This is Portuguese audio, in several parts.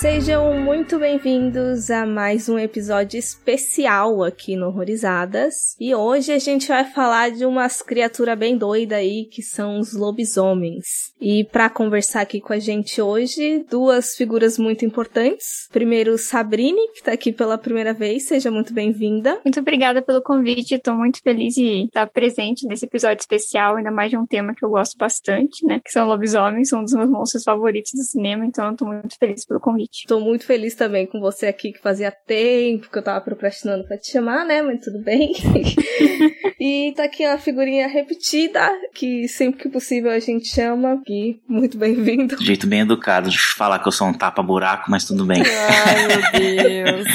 Sejam muito bem-vindos a mais um episódio especial aqui no Horrorizadas. E hoje a gente vai falar de umas criaturas bem doidas aí, que são os lobisomens. E para conversar aqui com a gente hoje, duas figuras muito importantes. Primeiro, Sabrine, que tá aqui pela primeira vez. Seja muito bem-vinda. Muito obrigada pelo convite. Estou muito feliz de estar presente nesse episódio especial, ainda mais de um tema que eu gosto bastante, né? Que são lobisomens, um dos meus monstros favoritos do cinema, então eu tô muito feliz pelo convite. Tô muito feliz também com você aqui, que fazia tempo que eu tava procrastinando pra te chamar, né? Mas tudo bem. e tá aqui uma figurinha repetida, que sempre que possível a gente chama. E muito bem-vindo. Jeito bem educado de falar que eu sou um tapa-buraco, mas tudo bem. Ai, meu Deus.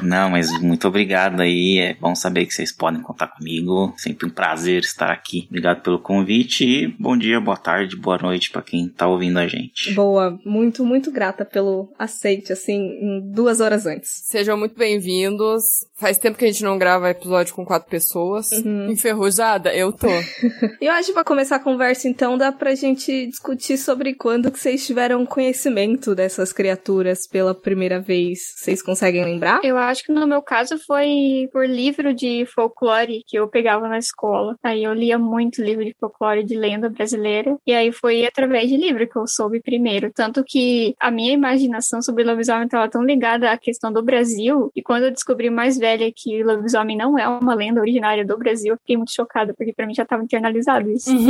Não, mas muito obrigado aí. É bom saber que vocês podem contar comigo. Sempre um prazer estar aqui. Obrigado pelo convite e bom dia, boa tarde, boa noite pra quem tá ouvindo a gente. Boa, muito, muito grata pelo aceite, assim, duas horas antes. Sejam muito bem-vindos. Faz tempo que a gente não grava episódio com quatro pessoas. Uhum. Enferrujada? Eu tô. E eu acho que pra começar a conversa, então, dá pra gente discutir sobre quando que vocês tiveram conhecimento dessas criaturas pela primeira vez. Vocês conseguem lembrar? Eu acho que no meu caso foi por livro de folclore que eu pegava na escola. Aí eu lia muito livro de folclore de lenda brasileira. E aí foi através de livro que eu soube primeiro. Tanto que a minha imaginação sobre lobisomem estava tão ligada à questão do Brasil. E quando eu descobri mais velha que lobisomem não é uma lenda originária do Brasil, fiquei muito chocada, porque pra mim já estava internalizado isso.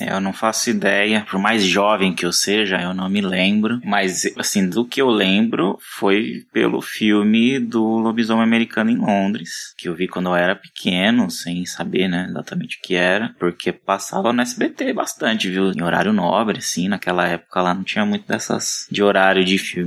É, eu não faço ideia, por mais jovem que eu seja, eu não me lembro. Mas, assim, do que eu lembro foi pelo filme do Lobisomem Americano em Londres, que eu vi quando eu era pequeno, sem saber, né, exatamente o que era, porque passava no SBT bastante, viu? Em horário nobre, assim, naquela época lá não tinha muito dessas de horário de filme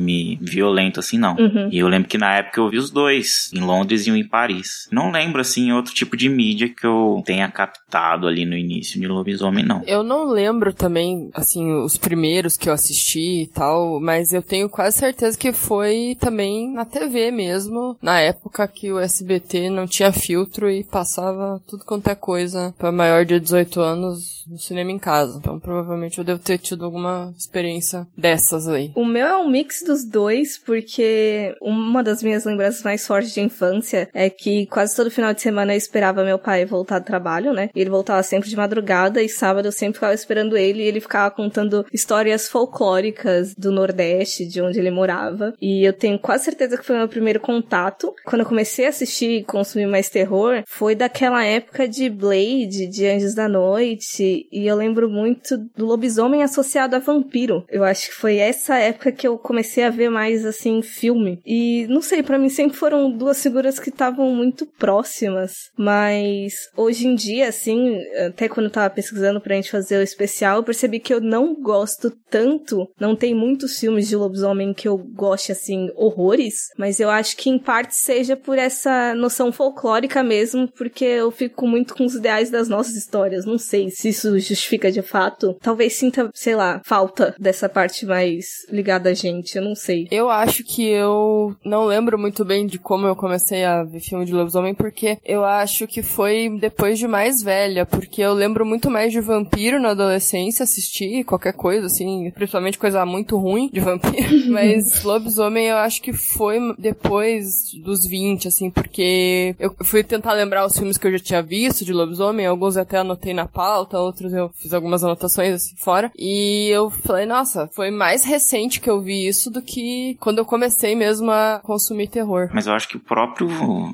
violento, assim, não. Uhum. E eu lembro que na época eu vi os dois, em Londres e um em Paris. Não lembro, assim, outro tipo de mídia que eu tenha captado ali no início de Lobisomem, não. Eu não lembro também, assim, os primeiros que eu assisti e tal, mas eu tenho quase certeza que foi também na TV mesmo, na época que o SBT não tinha filtro e passava tudo quanto é coisa pra maior de 18 anos no cinema em casa. Então provavelmente eu devo ter tido alguma experiência dessas aí. O meu é um mix dos dois, porque uma das minhas lembranças mais fortes de infância é que quase todo final de semana eu esperava meu pai voltar do trabalho, né? Ele voltava sempre de madrugada e sábado eu sempre ficava esperando ele e ele ficava contando histórias folclóricas do Nordeste, de onde ele morava. E eu tenho quase certeza que foi meu primeiro contato. Quando eu comecei a assistir e consumir mais terror, foi daquela época de Blade, de Anjos da Noite, e eu lembro muito do lobisomem associado a vampiro. Eu acho que foi essa época que eu comecei a ver mais assim filme. E não sei, pra mim sempre foram duas figuras que estavam muito próximas, mas hoje em dia assim, até quando eu tava pesquisando pra gente fazer o especial, eu percebi que eu não gosto tanto, não tem muitos filmes de lobisomem que eu goste assim horrores, mas eu acho que em parte seja por essa noção folclórica mesmo, porque eu fico muito com os ideais das nossas histórias. Não sei se isso justifica de fato. Talvez sinta, sei lá, falta dessa parte mais ligada a gente, eu não sei. Eu acho que eu não lembro muito bem de como eu comecei a ver filme de lobisomem, porque eu acho que foi depois de mais velha, porque eu lembro muito mais de vampiro na adolescência, assistir qualquer coisa, assim, principalmente coisa muito ruim de vampiro, mas lobisomem eu acho que foi depois dos 20, assim, porque eu fui tentar lembrar os filmes que eu já tinha visto de lobisomem, alguns até anotei na pauta, outros eu fiz algumas anotações assim fora, e eu falei, nossa, foi mais recente que eu vi isso do que quando eu comecei mesmo a consumir terror. Mas eu acho que o próprio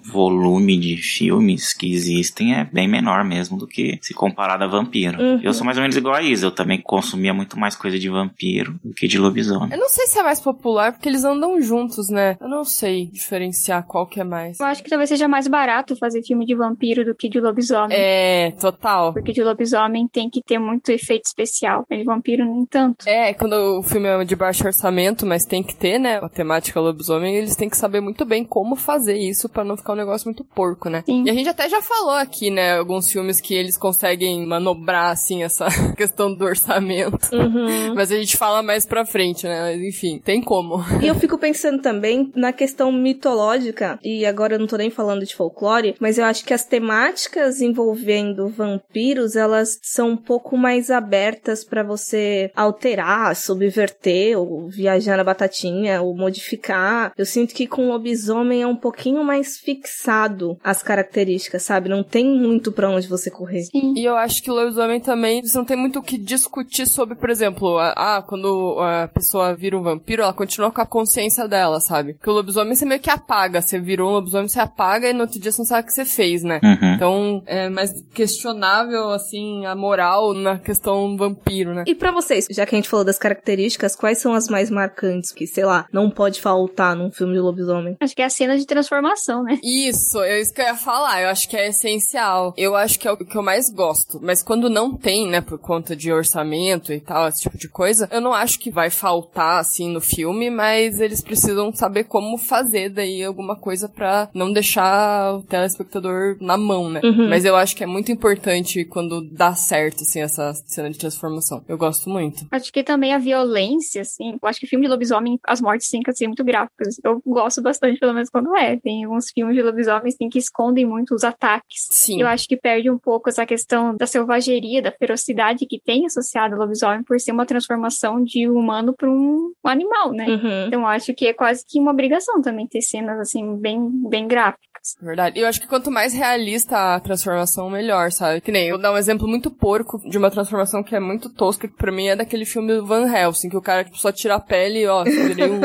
volume de filmes que existem é bem menor mesmo do que se comparado a vampiro. Uhum. Eu sou mais ou menos igual a Isa, eu também consumia muito mais coisa de vampiro do que de lobisomem. Eu não sei se é mais popular, porque eles andam juntos, né? Eu não sei diferenciar qual que é mais. Eu acho que talvez seja mais barato fazer filme de vampiro do que de lobisomem. É, total. Porque de lobisomem tem que ter muito efeito especial. De vampiro, nem tanto. É, quando o filme é de baixo orçamento mas tem que ter, né? A temática lobisomem, eles têm que saber muito bem como fazer isso para não ficar um negócio muito porco, né? Sim. E a gente até já falou aqui, né? Alguns filmes que eles conseguem manobrar, assim, essa questão do orçamento. Uhum. Mas a gente fala mais pra frente, né? Mas enfim, tem como. E eu fico pensando também na questão mitológica, e agora eu não tô nem falando de folclore, mas eu acho que as temáticas envolvendo vampiros, elas são um pouco mais abertas pra você alterar, subverter, ou viajar na batatinha, ou modificar. Eu sinto que com lobisomem é um pouquinho mais fixado as características, sabe? Não tem muito pra onde você correr. Sim. E eu acho que o lobisomem também, você não tem muito o que discutir sobre, por exemplo, a- ah, quando a pessoa vira um vampiro, ela continua com a consciência dela, sabe? Porque o lobisomem você meio que apaga, você virou um lobisomem, você apaga e no outro dia você não sabe o que você fez, né? Uhum. Então, é mais questionável, assim, a moral na questão vampiro, né? E pra vocês, já que a gente falou das características, quais são as mais marcantes que, sei lá, não pode faltar num filme de lobisomem? Acho que é a cena de transformação, né? Isso, é isso que eu ia falar. Eu acho que é essencial. Eu acho que é o que eu mais gosto. Mas quando não tem, né, por conta de orçamento e tal, esse tipo de coisa, eu não acho que vai faltar, assim, no filme, mas eles precisam saber como fazer daí alguma coisa pra não deixar o telespectador na mão, né? Uhum. Mas eu acho que é muito importante quando dá certo, assim, essa cena de transformação. Eu gosto muito. Acho que também a violência, assim. Eu acho que filme de lobisomem, as mortes têm que ser muito gráficas. Eu gosto bastante, pelo menos quando é. Tem alguns filmes de lobisomens assim, que escondem muito os ataques. Sim. Eu acho que perde um pouco essa questão da selvageria, da ferocidade que tem associado ao lobisomem por ser uma transformação de um humano para um, animal, né? Uhum. Então acho que é quase que uma obrigação também ter cenas assim bem bem gráficas. Verdade. E eu acho que quanto mais realista a transformação, melhor, sabe? Que nem, eu vou dar um exemplo muito porco de uma transformação que é muito tosca, que pra mim é daquele filme Van Helsing, que o cara tipo, só tira a pele e, só virei um.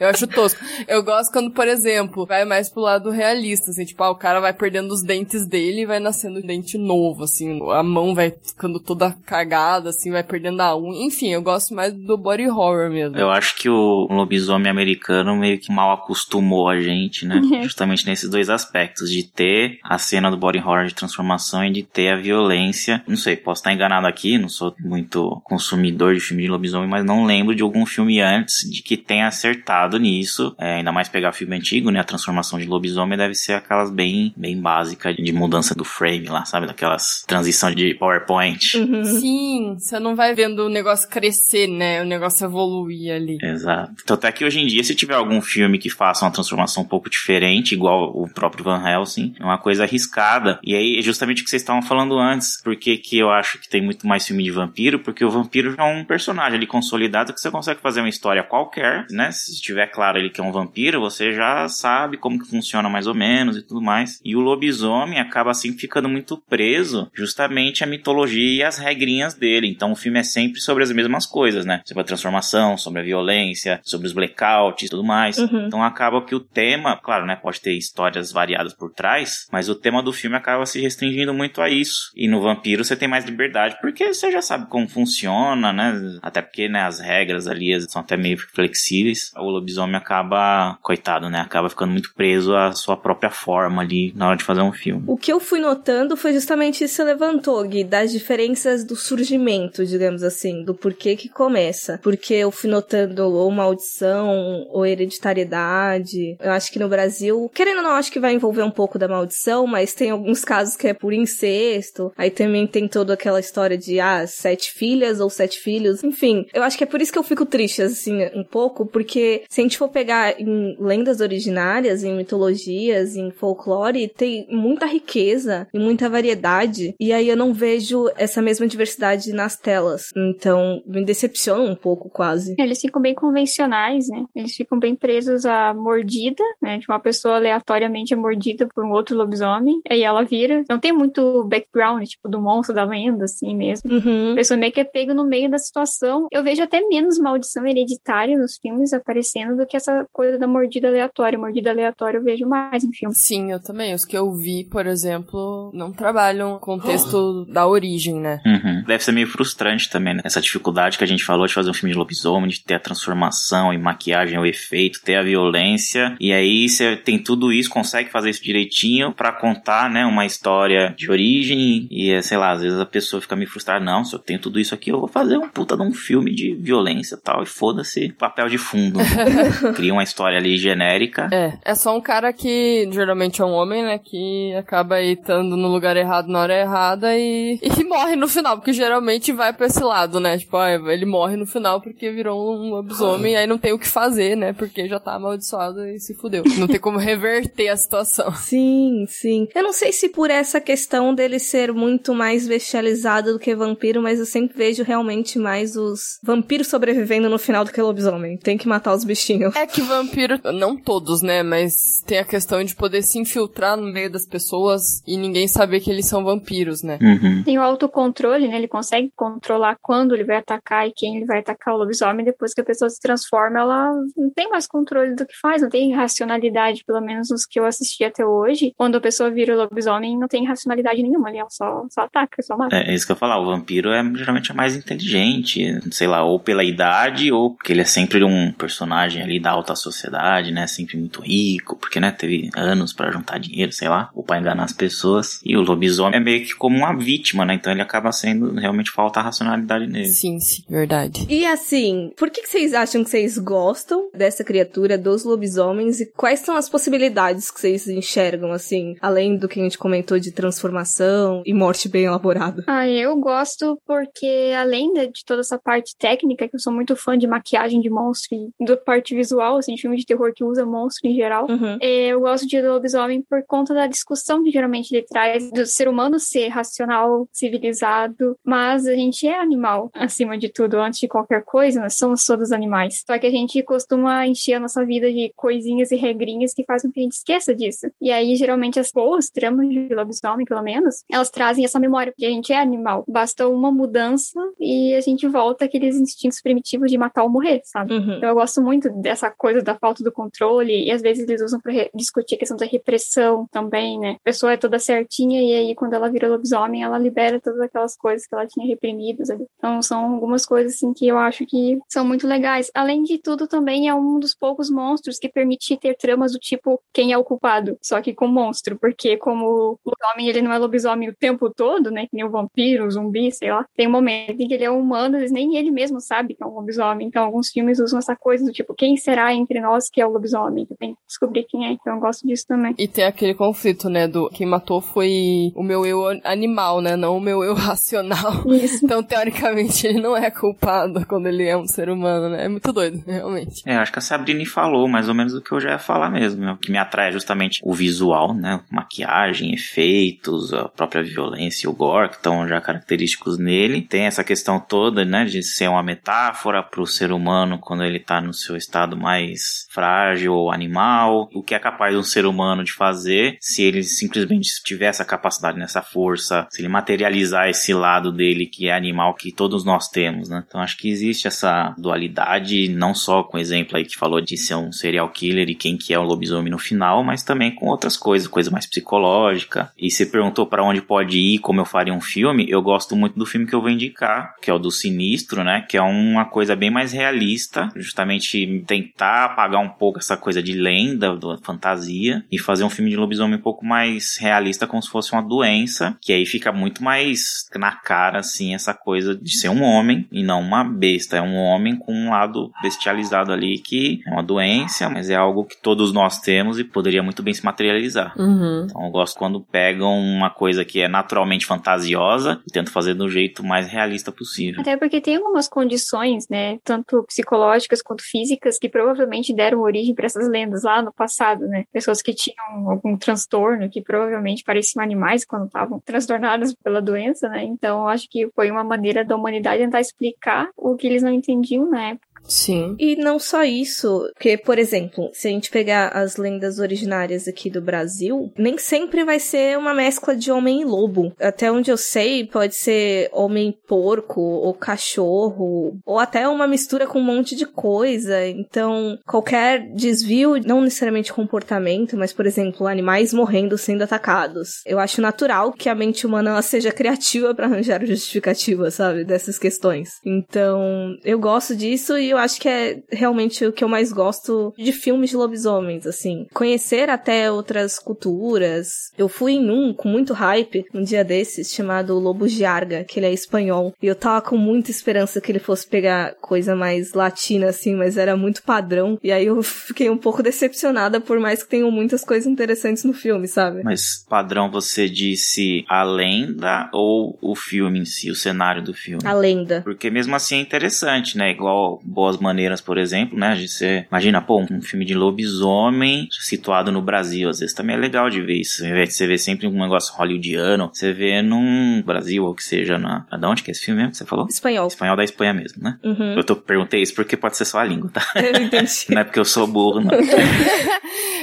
Eu acho tosco. Eu gosto quando, por exemplo, vai mais pro lado realista, assim, tipo, ah, o cara vai perdendo os dentes dele e vai nascendo um dente novo, assim, a mão vai ficando toda cagada, assim, vai perdendo a unha. Enfim, eu gosto mais do body horror mesmo. Eu acho que o lobisomem americano meio que mal acostumou a gente, né? Justamente nesses dois aspectos, de ter a cena do body horror de transformação e de ter a violência. Não sei, posso estar enganado aqui, não sou muito consumidor de filme de lobisomem, mas não lembro de algum filme antes de que tenha acertado nisso. É, ainda mais pegar filme antigo, né? A transformação de lobisomem deve ser aquelas bem, bem básicas de mudança do frame lá, sabe? Daquelas transição de PowerPoint. Uhum. Sim, você não vai vendo o negócio crescer, né? O negócio evoluir ali. Exato. Então, até que hoje em dia, se tiver algum filme que faça uma transformação um pouco diferente, igual o próprio Van Helsing, é uma coisa arriscada. E aí, é justamente o que vocês estavam falando antes. Por que que eu acho que tem muito mais filme de vampiro? Porque o vampiro é um personagem ali consolidado que você consegue fazer uma história qualquer, né? Se estiver claro ele que é um vampiro, você já sabe como que funciona mais ou menos e tudo mais. E o lobisomem acaba assim ficando muito preso justamente à mitologia e às regrinhas dele. Então o filme é sempre sobre as mesmas coisas, né? Sobre a transformação, sobre a violência, sobre os blackouts e tudo mais. Uhum. Então acaba que o tema, claro, né, pode ter histórias variadas por trás, mas o tema do filme acaba se restringindo muito a isso. E no Vampiro você tem mais liberdade, porque você já sabe como funciona, né? Até porque, né, as regras ali são até meio flexíveis. O lobisomem acaba, coitado, né, acaba ficando muito preso à sua própria forma ali na hora de fazer um filme. O que eu fui notando foi justamente isso que você levantou, Gui, das diferenças do surgimento, digamos assim, do porquê que começa. Porque eu fui notando ou maldição, ou hereditariedade. Eu acho que no Brasil, querendo ou não, acho que vai envolver um pouco da maldição, mas tem alguns casos que é por incesto. Aí também tem toda aquela história de, ah, sete filhas ou sete filhos. Enfim, eu acho que é por isso que eu fico triste, assim, um pouco, porque se a gente for pegar em lendas originárias, em mitologias, em folclore, tem muita riqueza e muita variedade. E aí eu não vejo essa mesma diversidade nas telas. Então, me decepciona um pouco, quase. Eles ficam bem convencionais, né? Eles ficam bem presos à mordida, né? De uma pessoa aleatoriamente é mordida por um outro lobisomem, aí ela vira. Não tem muito background, tipo, do monstro da lenda, assim mesmo. Uhum. A pessoa meio que é pego no meio da situação. Eu vejo até menos maldição hereditária nos filmes aparecendo do que essa coisa da mordida aleatória. Mordida aleatória eu vejo mais em filmes. Sim, eu também. Os que eu vi, por exemplo, não trabalham o contexto da origem, né? Uhum. Deve ser meio frustrante também, né? Essa dificuldade que a gente falou de fazer um filme de lobisomem, de ter a transformação e maquiagem, o efeito, ter a violência. E aí você tem tudo isso, consegue fazer isso direitinho para contar, né, uma história de origem e, sei lá, às vezes a pessoa fica me frustrada, não, se eu tenho tudo isso aqui, eu vou fazer um puta de um filme de violência e tal, e foda-se papel de fundo. Cria uma história ali genérica. É, é só um cara que geralmente é um homem, né, que acaba aí estando no lugar errado na hora errada e, e morre no final, porque geralmente vai pra esse lado, né, tipo, ah, ele morre no final porque virou um lobisomem e aí não tem o que fazer, né, porque já tá amaldiçoado e se fudeu. Não tem como reverter a situação. Sim, sim. Eu não sei se por essa questão dele ser muito mais bestializado do que vampiro, mas eu sempre vejo realmente mais os vampiros sobrevivendo no final do que lobisomem. Tem que matar os bichinhos. É que vampiro, não todos, né, mas tem a questão de poder se infiltrar no meio das pessoas e ninguém saber que eles são vampiros, né? Uhum. Tem o autocontrole, né? Ele consegue controlar quando ele vai atacar e quem ele vai atacar o lobisomem. Depois que a pessoa se transforma, ela não tem mais controle do que faz, não tem racionalidade, pelo menos nos que eu assisti até hoje. Quando a pessoa vira o lobisomem, não tem racionalidade nenhuma, ele só, só ataca, só mata. É, é isso que eu falar, o vampiro é geralmente é mais inteligente, sei lá, ou pela idade, ou porque ele é sempre um personagem ali da alta sociedade, né? Sempre muito rico, porque, né, teve anos para juntar dinheiro, sei lá, ou pra enganar as pessoas. E o lobisomem é meio que como uma vítima, né? Então ele acaba sendo, realmente falta a racionalidade nele. Sim, sim, verdade. E assim, por que, que vocês acham que vocês gostam dessa criatura, dos lobisomens, e quais são as possibilidades que vocês enxergam, assim, além do que a gente comentou de transformação e morte bem elaborada? Ah, eu gosto porque, além de toda essa parte técnica, que eu sou muito fã de maquiagem de monstro e da parte visual, assim, de filme de terror que usa monstro em geral, Uhum. é, eu gosto de lobisomem por conta da discussão que geralmente ele traz do ser humano ser racional, civilizado, mas a gente é animal, acima de tudo, antes de qualquer coisa, nós somos todos animais. Só que a gente costuma encher a nossa vida de coisinhas e regrinhas que fazem com que a gente esqueça disso. E aí, geralmente, as boas tramas de lobisomem, pelo menos, elas trazem essa memória, porque a gente é animal. Basta uma mudança e a gente volta àqueles instintos primitivos de matar ou morrer, sabe? Uhum. Então eu gosto muito dessa coisa da falta do controle e às vezes eles usam pra re- discutir a questão da repressão também, né? A pessoa é toda certinha e aí quando ela vira lobisomem, ela libera todas aquelas coisas que ela tinha reprimidas ali. Então são algumas coisas assim que eu acho que são muito legais. Além de tudo, também é um dos poucos monstros que permite ter tramas do tipo quem é o culpado, só que com monstro, porque como o homem ele não é lobisomem o tempo todo, né? Que nem o vampiro, o zumbi, sei lá. Tem um momento em que ele é humano, às vezes nem ele mesmo sabe que é um lobisomem. Então alguns filmes usam essa coisa do tipo, quem será entre nós que é o lobisomem? Que tem que descobrir quem é, então eu gosto disso também. E tem aquele conflito, né, do quem matou foi o meu eu animal, né, não o meu eu racional. Isso. Então, teoricamente, ele não é culpado quando ele é um ser humano, né? É muito doido, realmente. É, acho que a Sabrina falou mais ou menos o que eu já ia falar mesmo. né? O que me atrai é justamente o visual, né? Maquiagem, efeitos, a própria violência e o gore, que estão já característicos nele. Tem essa questão toda, né? De ser uma metáfora para o ser humano quando ele tá no seu estado mais frágil ou animal. O que é capaz um ser humano de fazer se ele simplesmente tiver essa capacidade, nessa força, se ele materializar esse lado dele que é animal que todos nós temos, né? Então acho que existe essa dualidade, não só com o exemplo aí que falou de ser um serial killer e quem que é o lobisomem no final, mas também com outras coisas, coisa mais psicológica. E você perguntou para onde pode ir, como eu faria um filme, eu gosto muito do filme que eu vou indicar, que é o do Sinistro, né? Que é uma coisa bem mais realista, justamente tentar apagar um pouco essa coisa de lenda, da fantasia, e fazer um filme de lobisomem um pouco mais realista, como se fosse uma doença, que aí fica muito mais na cara, assim, essa coisa de ser um homem e não uma besta. É um homem com um lado bestializado ali que é uma doença, mas é algo que todos nós temos e poderia muito bem se materializar. Uhum. Então eu gosto quando pegam uma coisa que é naturalmente fantasiosa e tentam fazer do jeito mais realista possível. Até porque tem algumas condições, né, tanto psicológicas quanto físicas, que provavelmente deram origem para essas lendas lá no passado, né? Pessoas que tinham algum transtorno, que provavelmente pareciam animais quando estavam transtornadas pela doença, né? Então, acho que foi uma maneira da humanidade tentar explicar o que eles não entendiam na época. Sim. E não só isso, porque, por exemplo, se a gente pegar as lendas originárias aqui do Brasil, nem sempre vai ser uma mescla de homem e lobo. Até onde eu sei, pode ser homem porco ou cachorro, ou até uma mistura com um monte de coisa. Então, qualquer desvio, não necessariamente comportamento, mas, por exemplo, animais morrendo sendo atacados. Eu acho natural que a mente humana seja criativa para arranjar justificativa, sabe, dessas questões. Então, eu gosto disso e e eu acho que é realmente o que eu mais gosto de filmes de lobisomens, assim. Conhecer até outras culturas. Eu fui em um com muito hype um dia desses chamado Lobo de Arga, que ele é espanhol. E eu tava com muita esperança que ele fosse pegar coisa mais latina, assim, mas era muito padrão. E aí eu fiquei um pouco decepcionada, por mais que tenham muitas coisas interessantes no filme, sabe? Mas padrão você disse a lenda ou o filme em si, o cenário do filme? A lenda. Porque mesmo assim é interessante, né? Igual Boas Maneiras, por exemplo, né? Você imagina, pô, um filme de lobisomem situado no Brasil. Às vezes também é legal de ver isso. Você vê sempre um negócio hollywoodiano, você vê num Brasil ou que seja na. De onde que é esse filme mesmo que você falou? Espanhol. Espanhol da Espanha mesmo, né? Uhum. Eu tô, perguntei isso porque pode ser só a língua, tá? Eu entendi. não é porque eu sou burro, não.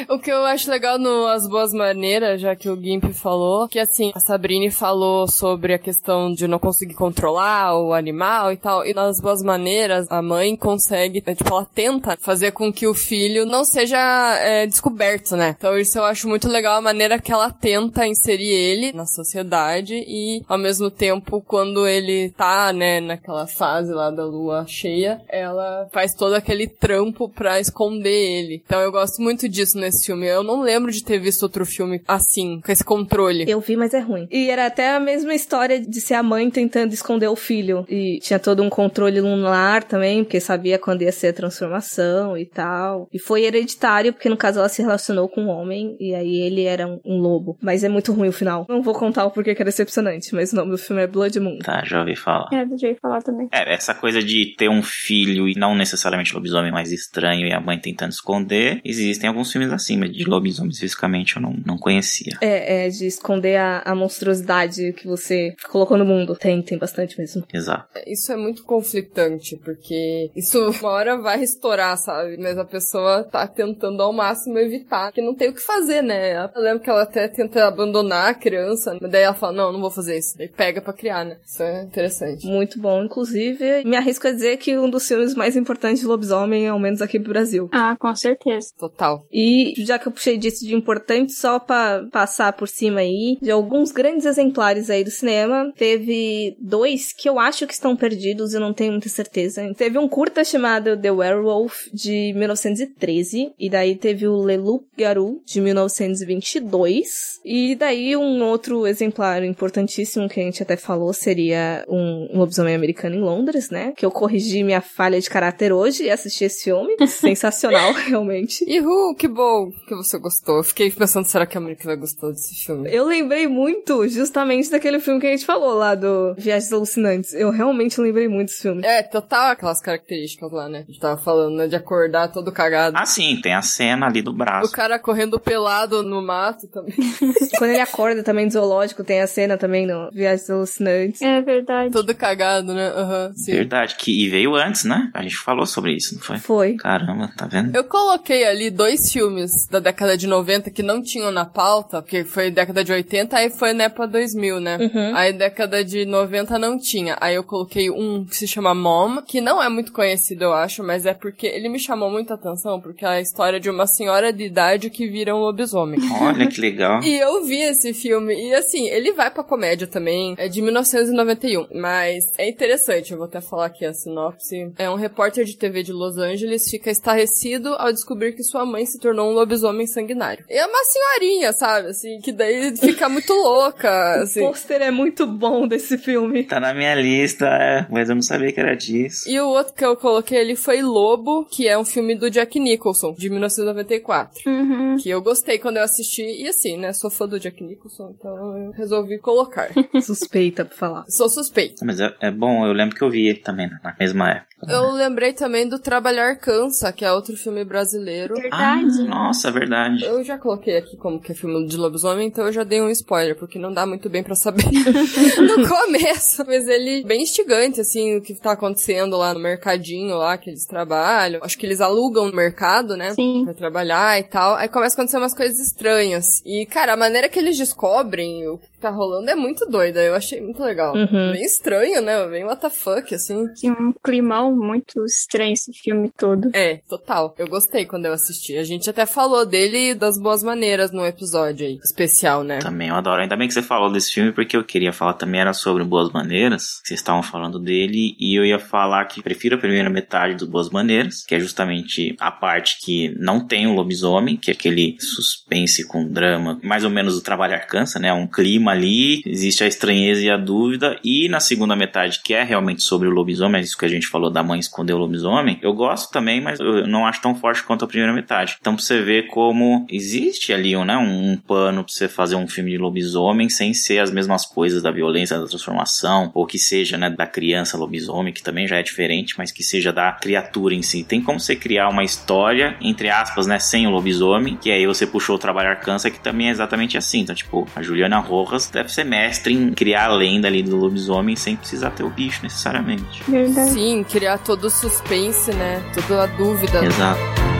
o que eu acho legal no As Boas Maneiras, já que o Gimp falou, que assim, a Sabrine falou sobre a questão de não conseguir controlar o animal e tal, e nas Boas Maneiras, a mãe consegue, né, tipo, ela tenta fazer com que o filho não seja é, descoberto, né? Então isso eu acho muito legal, a maneira que ela tenta inserir ele na sociedade e, ao mesmo tempo, quando ele tá, né, naquela fase lá da lua cheia, ela faz todo aquele trampo pra esconder ele. Então eu gosto muito disso nesse filme. Eu não lembro de ter visto outro filme assim, com esse controle. Eu vi, mas é ruim. E era até a mesma história de ser a mãe tentando esconder o filho. E tinha todo um controle lunar também, porque sabia quando ia ser a transformação e tal. E foi hereditário, porque no caso ela se relacionou com um homem, e aí ele era um, um lobo. Mas é muito ruim o final. Não vou contar o porquê que é decepcionante, mas o nome do filme é Blood Moon. Tá, já ouvi falar. É, já ouvi falar também. É, essa coisa de ter um filho e não necessariamente lobisomem mais estranho e a mãe tentando esconder, existem alguns filmes assim, mas de lobisomem especificamente eu não, não conhecia. É, é de esconder a, a monstruosidade que você colocou no mundo. Tem, tem bastante mesmo. Exato. Isso é muito conflitante, porque isso uma hora vai estourar, sabe? Mas a pessoa tá tentando ao máximo evitar, que não tem o que fazer, né? Eu lembro que ela até tenta abandonar a criança, mas daí ela fala, não, não vou fazer isso. Daí pega pra criar, né? Isso é interessante. Muito bom, inclusive, me arrisco a dizer que um dos filmes mais importantes de lobisomem, ao menos aqui pro Brasil. Ah, com certeza. Total. E já que eu puxei disso de importante, só pra passar por cima aí, de alguns grandes exemplares aí do cinema, teve dois que eu acho que estão perdidos, eu não tenho muita certeza. Teve um curta chamado The Werewolf, de 1913, e daí teve o Le Loup Garou, de 1922, e daí um outro exemplar importantíssimo que a gente até falou seria um, um lobisomem americano em Londres, né? Que eu corrigi minha falha de caráter hoje e assisti esse filme. Sensacional, realmente. Ihu, que bom que você gostou. Eu fiquei pensando, será que a Mônica vai gostar desse filme? Eu lembrei muito justamente daquele filme que a gente falou lá do Viagens Alucinantes. Eu realmente lembrei muito desse filme. É, total aquelas características lá, né? A gente tava falando, né? De acordar todo cagado. Ah, sim, tem a cena ali do braço. O cara correndo pelado no mato também. Quando ele acorda também do zoológico, tem a cena também no Viagens Alucinantes. É verdade. todo cagado, né? Aham, sim. Verdade, que e veio antes, né? A gente falou sobre isso, não foi? Foi. Caramba, tá vendo? Eu coloquei ali dois filmes da década de 90 que não tinham na pauta, porque foi década de 80, aí foi na época 2000, né? Uhum. Aí década de 90 não tinha. Aí eu coloquei um que se chama Mom, que não é muito conhecido, eu acho, mas é porque ele me chamou muita atenção, porque é a história de uma senhora de idade que vira um lobisomem. Olha que legal. E eu vi esse filme, e assim, ele vai pra comédia também, é de 1991, mas é interessante, eu vou até falar aqui a sinopse. É um repórter de TV de Los Angeles fica estarrecido ao descobrir que sua mãe se tornou um lobisomem sanguinário. E é uma senhorinha, sabe, assim, que daí fica muito louca, assim. O pôster é muito bom desse filme. Tá na minha lista, é, mas eu não sabia que era disso. E o outro que eu coloquei ali foi Lobo, que é um filme do Jack Nicholson, de 1994. Uhum. Que eu gostei quando eu assisti, e assim, né, sou fã do Jack Nicholson, então eu resolvi colocar. Suspeita pra falar. Sou suspeito. Mas é, é bom, eu lembro que eu vi ele também na mesma época. Eu lembrei também do Trabalhar Cansa, que é outro filme brasileiro. Ah, Verdade. nossa, verdade. Eu já coloquei aqui como que é filme de lobisomem, então eu já dei um spoiler, porque não dá muito bem pra saber no começo. Mas ele bem instigante, assim, o que tá acontecendo lá no mercadinho lá que eles trabalham. Acho que eles alugam no mercado, né? Sim. Pra trabalhar e tal. Aí começa a acontecer umas coisas estranhas. E, cara, a maneira que eles descobrem o que tá tá rolando é muito doida. Eu achei muito legal. Uhum. Bem estranho, né? Bem what the fuck, assim. Tinha um climão muito estranho esse filme todo. É, total. Eu gostei quando eu assisti. A gente até falou dele das boas maneiras no episódio aí, especial, né? Também eu adoro. Ainda bem que você falou desse filme, porque eu queria falar também era sobre Boas Maneiras. Vocês estavam falando dele, e eu ia falar que prefiro a primeira metade do Boas Maneiras, que é justamente a parte que não tem o lobisomem, que é aquele suspense com drama, mais ou menos o trabalhar cansa, né? Um clima ali, existe a estranheza e a dúvida, e na segunda metade, que é realmente sobre o lobisomem, é isso que a gente falou da mãe esconder o lobisomem, eu gosto também, mas eu não acho tão forte quanto a primeira metade. Então, pra você ver como existe ali né, um, um pano pra você fazer um filme de lobisomem sem ser as mesmas coisas da violência, da transformação, ou que seja, né, da criança lobisomem, que também já é diferente, mas que seja da criatura em si. Tem como você criar uma história, entre aspas, né, sem o lobisomem, que aí você puxou o Trabalhar Cansa, que também é exatamente assim. Então, tipo, a Juliana Rojas deve ser mestre em criar a lenda ali do lobisomem sem precisar ter o bicho necessariamente. Verdade. Sim, criar todo o suspense, né? Toda a dúvida. Exato.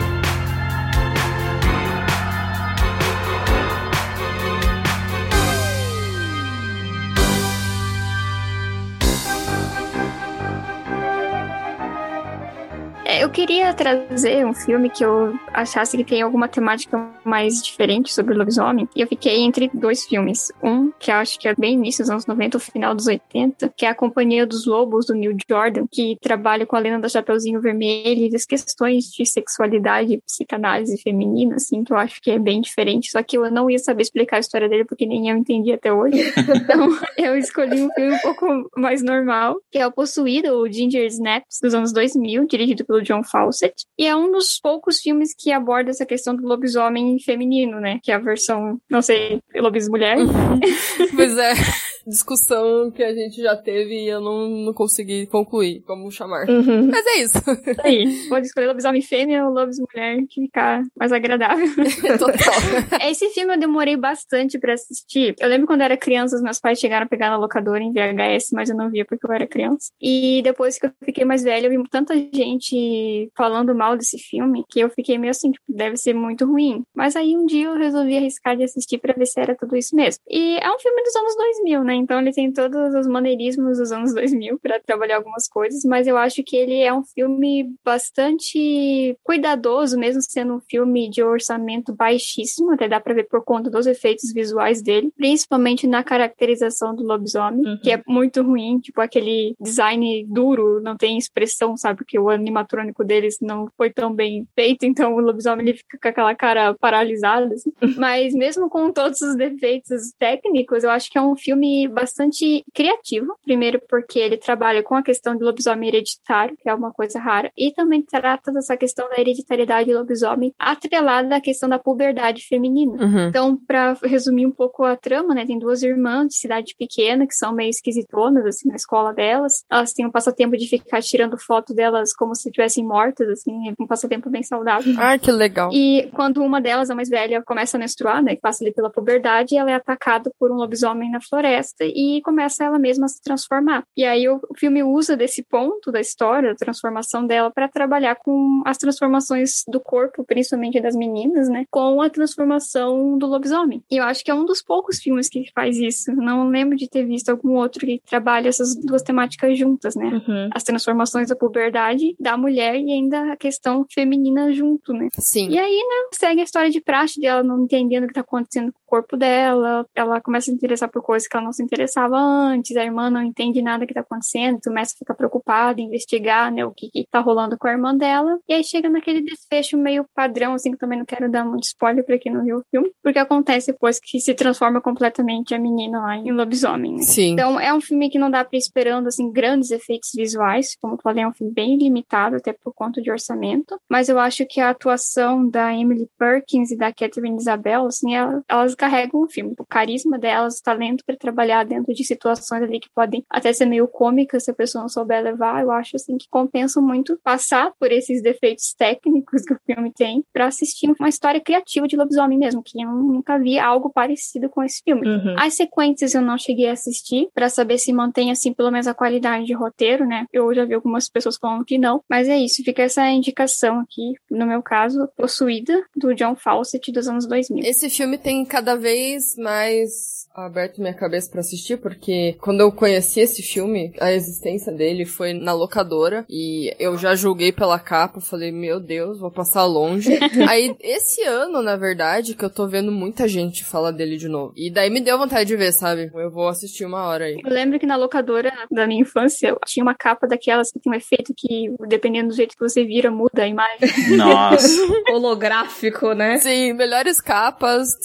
Eu queria trazer um filme que eu achasse que tem alguma temática mais diferente sobre o lobisomem. E eu fiquei entre dois filmes. Um, que eu acho que é bem início dos anos 90, o final dos 80, que é A Companhia dos Lobos, do Neil Jordan, que trabalha com a lenda da Chapeuzinho Vermelho e das questões de sexualidade e psicanálise feminina, assim, que eu acho que é bem diferente. Só que eu não ia saber explicar a história dele, porque nem eu entendi até hoje. Então, eu escolhi um filme um pouco mais normal, que é o Possuído, o Ginger Snaps, dos anos 2000, dirigido pelo John Fawcett. E é um dos poucos filmes que aborda essa questão do lobisomem feminino, né? Que é a versão, não sei, lobis mulher. Pois é, discussão que a gente já teve e eu não, não consegui concluir como chamar. Uhum. Mas é isso. Aí, pode escolher lobisomem fêmea ou lobis mulher, que ficar mais agradável. Total. Esse filme eu demorei bastante pra assistir. Eu lembro quando eu era criança, os meus pais chegaram a pegar na locadora em VHS, mas eu não via porque eu era criança. E depois que eu fiquei mais velha, eu vi tanta gente falando mal desse filme que eu fiquei meio assim, tipo, deve ser muito ruim. Mas aí um dia eu resolvi arriscar de assistir pra ver se era tudo isso mesmo. E é um filme dos anos 2000, né? Então ele tem todos os maneirismos dos anos 2000 pra trabalhar algumas coisas, mas eu acho que ele é um filme bastante cuidadoso, mesmo sendo um filme de orçamento baixíssimo, até dá pra ver por conta dos efeitos visuais dele, principalmente na caracterização do lobisomem, Uhum. que é muito ruim, tipo aquele design duro, não tem expressão, sabe? Porque o animatrônico deles não foi tão bem feito, então o lobisomem ele fica com aquela cara paralisada, assim. Mas mesmo com todos os defeitos técnicos, eu acho que é um filme bastante criativo. Primeiro porque ele trabalha com a questão do lobisomem hereditário, que é uma coisa rara, e também trata dessa questão da hereditariedade do lobisomem atrelada à questão da puberdade feminina. Uhum. Então, pra resumir um pouco a trama, né, tem duas irmãs de cidade pequena que são meio esquisitonas, assim, na escola delas. Elas têm um passatempo de ficar tirando foto delas como se estivessem mortas, assim, é um passatempo bem saudável. Ai, que legal. E quando uma delas, a mais velha, começa a menstruar, né, que passa ali pela puberdade, ela é atacada por um lobisomem na floresta e começa ela mesma a se transformar. E aí o, filme usa desse ponto da história, da transformação dela, para trabalhar com as transformações do corpo, principalmente das meninas, né, com a transformação do lobisomem. E eu acho que é um dos poucos filmes que faz isso. Não lembro de ter visto algum outro que trabalha essas duas temáticas juntas, né? Uhum. As transformações da puberdade da mulher e ainda a questão feminina junto, né? Sim. E aí, né, segue a história de praxe dela não entendendo o que tá acontecendo corpo dela. Ela começa a se interessar por coisas que ela não se interessava antes. A irmã não entende nada que tá acontecendo, começa a ficar preocupada, investigar, né, o que, que tá rolando com a irmã dela. E aí chega naquele desfecho meio padrão, assim, que também não quero dar muito spoiler pra quem não viu o filme, porque acontece depois que se transforma completamente a menina lá em lobisomem, né? Sim. Então, é um filme que não dá pra ir esperando, assim, grandes efeitos visuais. Como eu falei, é um filme bem limitado, até por conta de orçamento. Mas eu acho que a atuação da Emily Perkins e da Catherine Isabel, assim, ela- elas carregam o filme. O carisma delas, o talento pra trabalhar dentro de situações ali que podem até ser meio cômicas se a pessoa não souber levar. Eu acho, assim, que compensa muito passar por esses defeitos técnicos que o filme tem pra assistir uma história criativa de lobisomem mesmo, que eu nunca vi algo parecido com esse filme. Uhum. As sequências eu não cheguei a assistir pra saber se mantém assim pelo menos a qualidade de roteiro, né? Eu já vi algumas pessoas falando que não, mas é isso, fica essa indicação aqui, no meu caso, Possuída, do John Fawcett dos anos 2000. Esse filme tem cada vez mais aberto minha cabeça para assistir, porque quando eu conheci esse filme, a existência dele foi na locadora e eu já julguei pela capa, falei, meu Deus, vou passar longe. Aí, esse ano, na verdade, que eu tô vendo muita gente falar dele de novo. E daí me deu vontade de ver, sabe? Eu vou assistir uma hora aí. Eu lembro que na locadora da minha infância tinha uma capa daquelas que tem um efeito que, dependendo do jeito que você vira, muda a imagem. Nossa. Holográfico, né? Sim, melhores capas,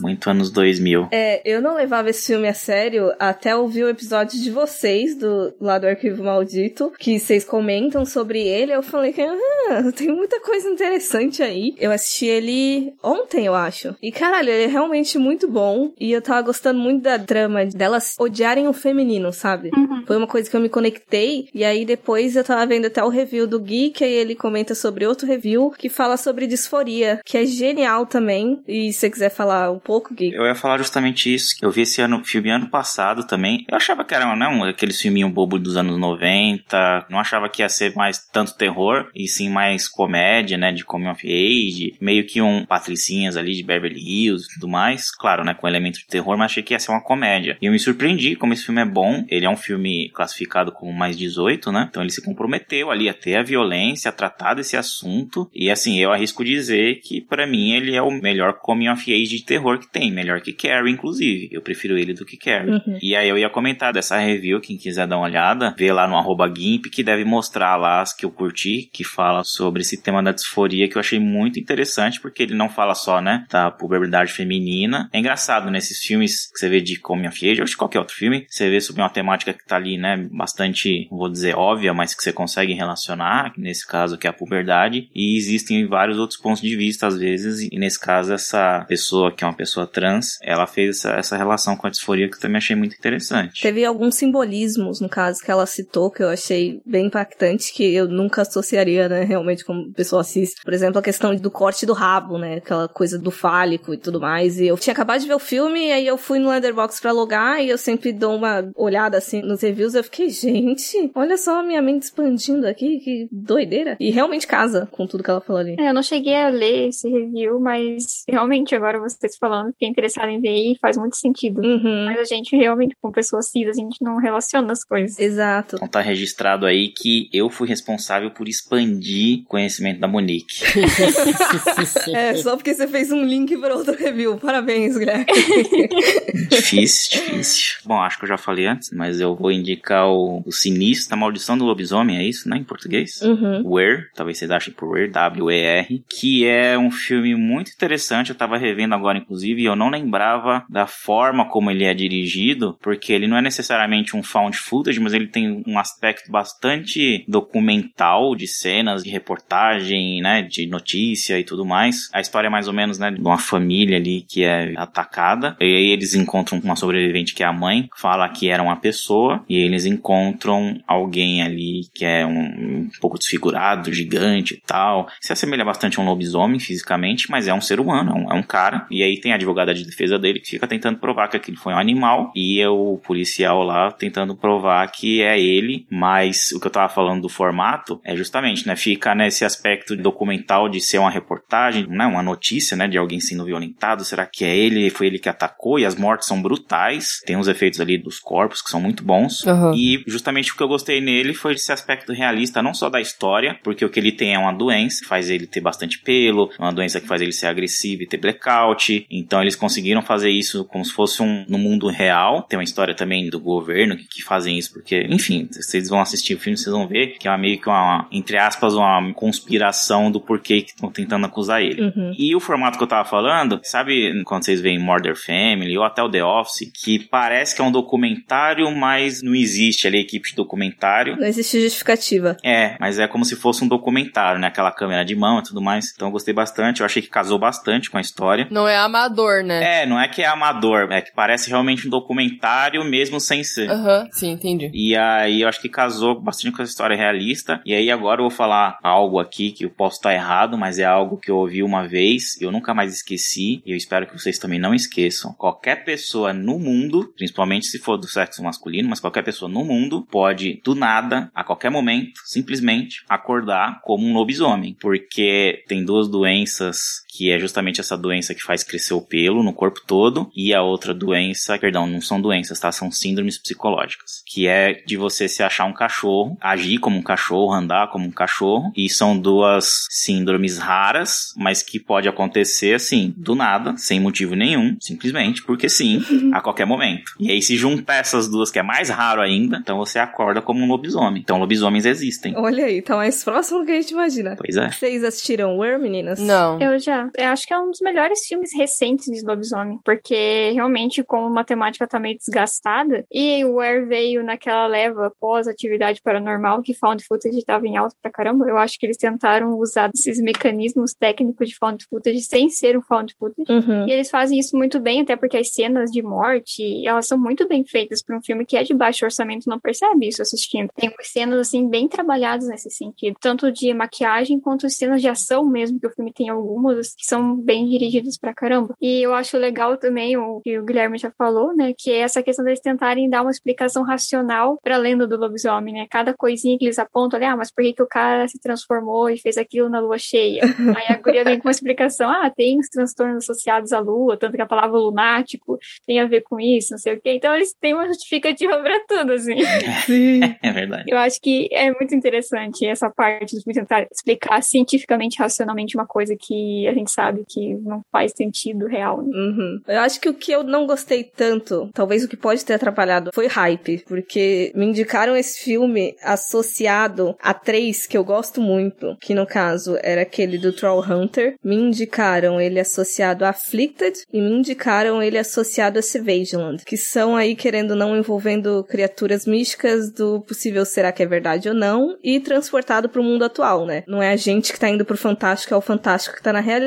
Muito anos 2000. É, eu não levava esse filme a sério até ouvir o episódio de vocês, do lá do Arquivo Maldito, que vocês comentam sobre ele. Eu falei que ah, tem muita coisa interessante aí. Eu assisti ele ontem, eu acho. E caralho, ele é realmente muito bom. E eu tava gostando muito da trama delas odiarem o feminino, sabe? Uhum. Foi uma coisa que eu me conectei. E aí depois eu tava vendo até o review do Gui, que aí ele comenta sobre outro review que fala sobre disforia, que é genial também. E se você quiser falar um pouco, Gui. Eu ia falar justamente isso. Eu vi esse ano, filme ano passado também. Eu achava que era não, aquele filminho bobo dos anos 90. Não achava que ia ser mais tanto terror, e sim mais comédia, né? De coming of age. Meio que um patricinhas ali de Beverly Hills e tudo mais. Claro, né? Com elementos de terror, mas achei que ia ser uma comédia. E eu me surpreendi como esse filme é bom. Ele é um filme classificado como mais 18, né? Então ele se comprometeu ali a ter a violência, a tratar desse assunto. E assim, eu arrisco dizer que para mim ele é o melhor coming of age de terror que tem. Melhor que Carrie, inclusive. Eu prefiro ele do que Carrie. Uhum. E aí eu ia comentar dessa review, quem quiser dar uma olhada, vê lá no arroba GIMP, que deve mostrar lá as que eu curti, que fala sobre esse tema da disforia, que eu achei muito interessante, porque ele não fala só, né, da puberdade feminina. É engraçado, nesses filmes que você vê de Coming of Age, ou de qualquer outro filme, você vê sobre uma temática que tá ali, né, bastante, vou dizer óbvia, mas que você consegue relacionar, nesse caso que é a puberdade, e existem vários outros pontos de vista, às vezes, e nesse caso essa pessoa, que é uma pessoa trans, ela fez essa, essa relação com a disforia que eu também achei muito interessante. Teve alguns simbolismos, no caso, que ela citou, que eu achei bem impactante, que eu nunca associaria, né, realmente, como pessoa cis. Por exemplo, a questão do corte do rabo, né, aquela coisa do fálico e tudo mais. E eu tinha acabado de ver o filme, e aí eu fui no Letterboxd pra logar, e eu sempre dou uma olhada, assim, nos reviews, eu fiquei, gente, olha só a minha mente expandindo aqui, que doideira. E realmente casa com tudo que ela falou ali. É, eu não cheguei a ler esse review, mas realmente agora vocês falando, fiquei interessada em ver e faz muito sentido. Uhum. Mas a gente realmente, com pessoas cis, a gente não relaciona as coisas. Exato. Então tá registrado aí que eu fui responsável por expandir o conhecimento da Monique. É, só porque você fez um link para outro review. Parabéns, Guilherme. difícil, difícil. Bom, acho que eu já falei antes, mas eu vou indicar o, o Sinistro, a Maldição do Lobisomem, é isso, né, em português? Uhum. Where, talvez vocês achem por Where, W-E-R, que é um filme muito interessante, eu tava revendo agora, inclusive, e eu não lembrava da forma como ele é dirigido, porque ele não é necessariamente um found footage, mas ele tem um aspecto bastante documental de cenas, de reportagem, né, de notícia e tudo mais. A história é mais ou menos, né, de uma família ali que é atacada, e aí eles encontram uma sobrevivente que é a mãe, fala que era uma pessoa, e eles encontram alguém ali que é um, um pouco desfigurado, gigante e tal. Se assemelha bastante a um lobisomem fisicamente, mas é um ser humano, é um, é um cara. E aí tem a advogada de defesa dele que fica tentando provar que aquilo foi um animal, e é o policial lá tentando provar que é ele, mas o que eu tava falando do formato é justamente, né, fica nesse aspecto documental de ser uma reportagem, né, uma notícia, né, de alguém sendo violentado, será que é ele, foi ele que atacou, e as mortes são brutais, tem os efeitos ali dos corpos que são muito bons, Aham. e justamente o que eu gostei nele foi esse aspecto realista, não só da história, porque o que ele tem é uma doença, que faz ele ter bastante pelo, uma doença que faz ele ser agressivo e ter blackout, então eles conseguiram fazer isso como se fosse um no mundo real, tem uma história também do governo que, que fazem isso, porque, enfim, vocês vão assistir o filme, vocês vão ver que é meio que uma, entre aspas, uma conspiração do porquê que estão tentando acusar ele. Uhum. E o formato que eu tava falando, sabe quando vocês veem Murder Family ou até o The Office, que parece que é um documentário, mas não existe ali a equipe de documentário. Não existe justificativa. É, mas é como se fosse um documentário, né? Aquela câmera de mão e tudo mais. Então eu gostei bastante, eu achei que casou bastante com a história. Não é amador, né? É, não é que é amador, é que parece realmente um documentário mesmo sem ser. Aham, sim, entendi. E aí eu acho que casou bastante com essa história realista. E aí agora eu vou falar algo aqui que eu posso estar errado, mas é algo que eu ouvi uma vez, eu nunca mais esqueci, e eu espero que vocês também não esqueçam. Qualquer pessoa no mundo, principalmente se for do sexo masculino, mas qualquer pessoa no mundo pode, do nada, a qualquer momento, simplesmente acordar como um lobisomem. Porque tem duas doenças que é justamente essa doença que faz crescer o pelo no corpo todo, e a outra doença, perdão, não são doenças, tá? São síndromes psicológicas, que é de você se achar um cachorro, agir como um cachorro, andar como um cachorro, e são duas síndromes raras, mas que pode acontecer assim, do nada, sem motivo nenhum, simplesmente porque sim, a qualquer momento. E aí se juntar essas duas, que é mais raro ainda, então você acorda como um lobisomem. Então lobisomens existem. Olha aí, tá mais próximo do que a gente imagina. Pois é. Vocês assistiram Where, meninas? Não. Eu já. Eu acho que é um dos melhores filmes recentes de lobisomem, porque realmente, como a matemática tá meio desgastada, e o Air veio naquela leva pós-atividade paranormal, que Found Footage tava em alta pra caramba, eu acho que eles tentaram usar esses mecanismos técnicos de Found Footage sem ser um Found Footage. Uhum. E eles fazem isso muito bem, até porque as cenas de morte, elas são muito bem feitas para um filme que é de baixo orçamento, não percebe isso assistindo. Tem cenas, assim, bem trabalhadas nesse sentido, tanto de maquiagem quanto cenas de ação mesmo, que o filme tem algumas que são bem dirigidas pra caramba. E eu acho legal também o que o Guilherme já falou, né, que é essa questão deles tentarem dar uma explicação racional pra lenda do lobisomem, né? Cada coisinha que eles apontam ali, ah, mas por que, que o cara se transformou e fez aquilo na lua cheia? Aí a guria vem com uma explicação, ah, tem os transtornos associados à lua, tanto que a palavra lunático tem a ver com isso, não sei o quê. Então eles têm uma justificativa pra tudo, assim. Sim. É verdade. Eu acho que é muito interessante essa parte de tentar explicar cientificamente, racionalmente uma coisa que a gente sabe que não faz sentido real. Né? Uhum. Eu acho que o que eu não gostei tanto, talvez o que pode ter atrapalhado, foi hype. Porque me indicaram esse filme associado a três que eu gosto muito, que no caso era aquele do Troll Hunter. Me indicaram ele associado a Afflicted e me indicaram ele associado a Savageland, que são aí, querendo ou não, envolvendo criaturas místicas do possível será que é verdade ou não, e transportado pro mundo atual, né? Não é a gente que tá indo pro fantástico, é o fantástico que tá na realidade.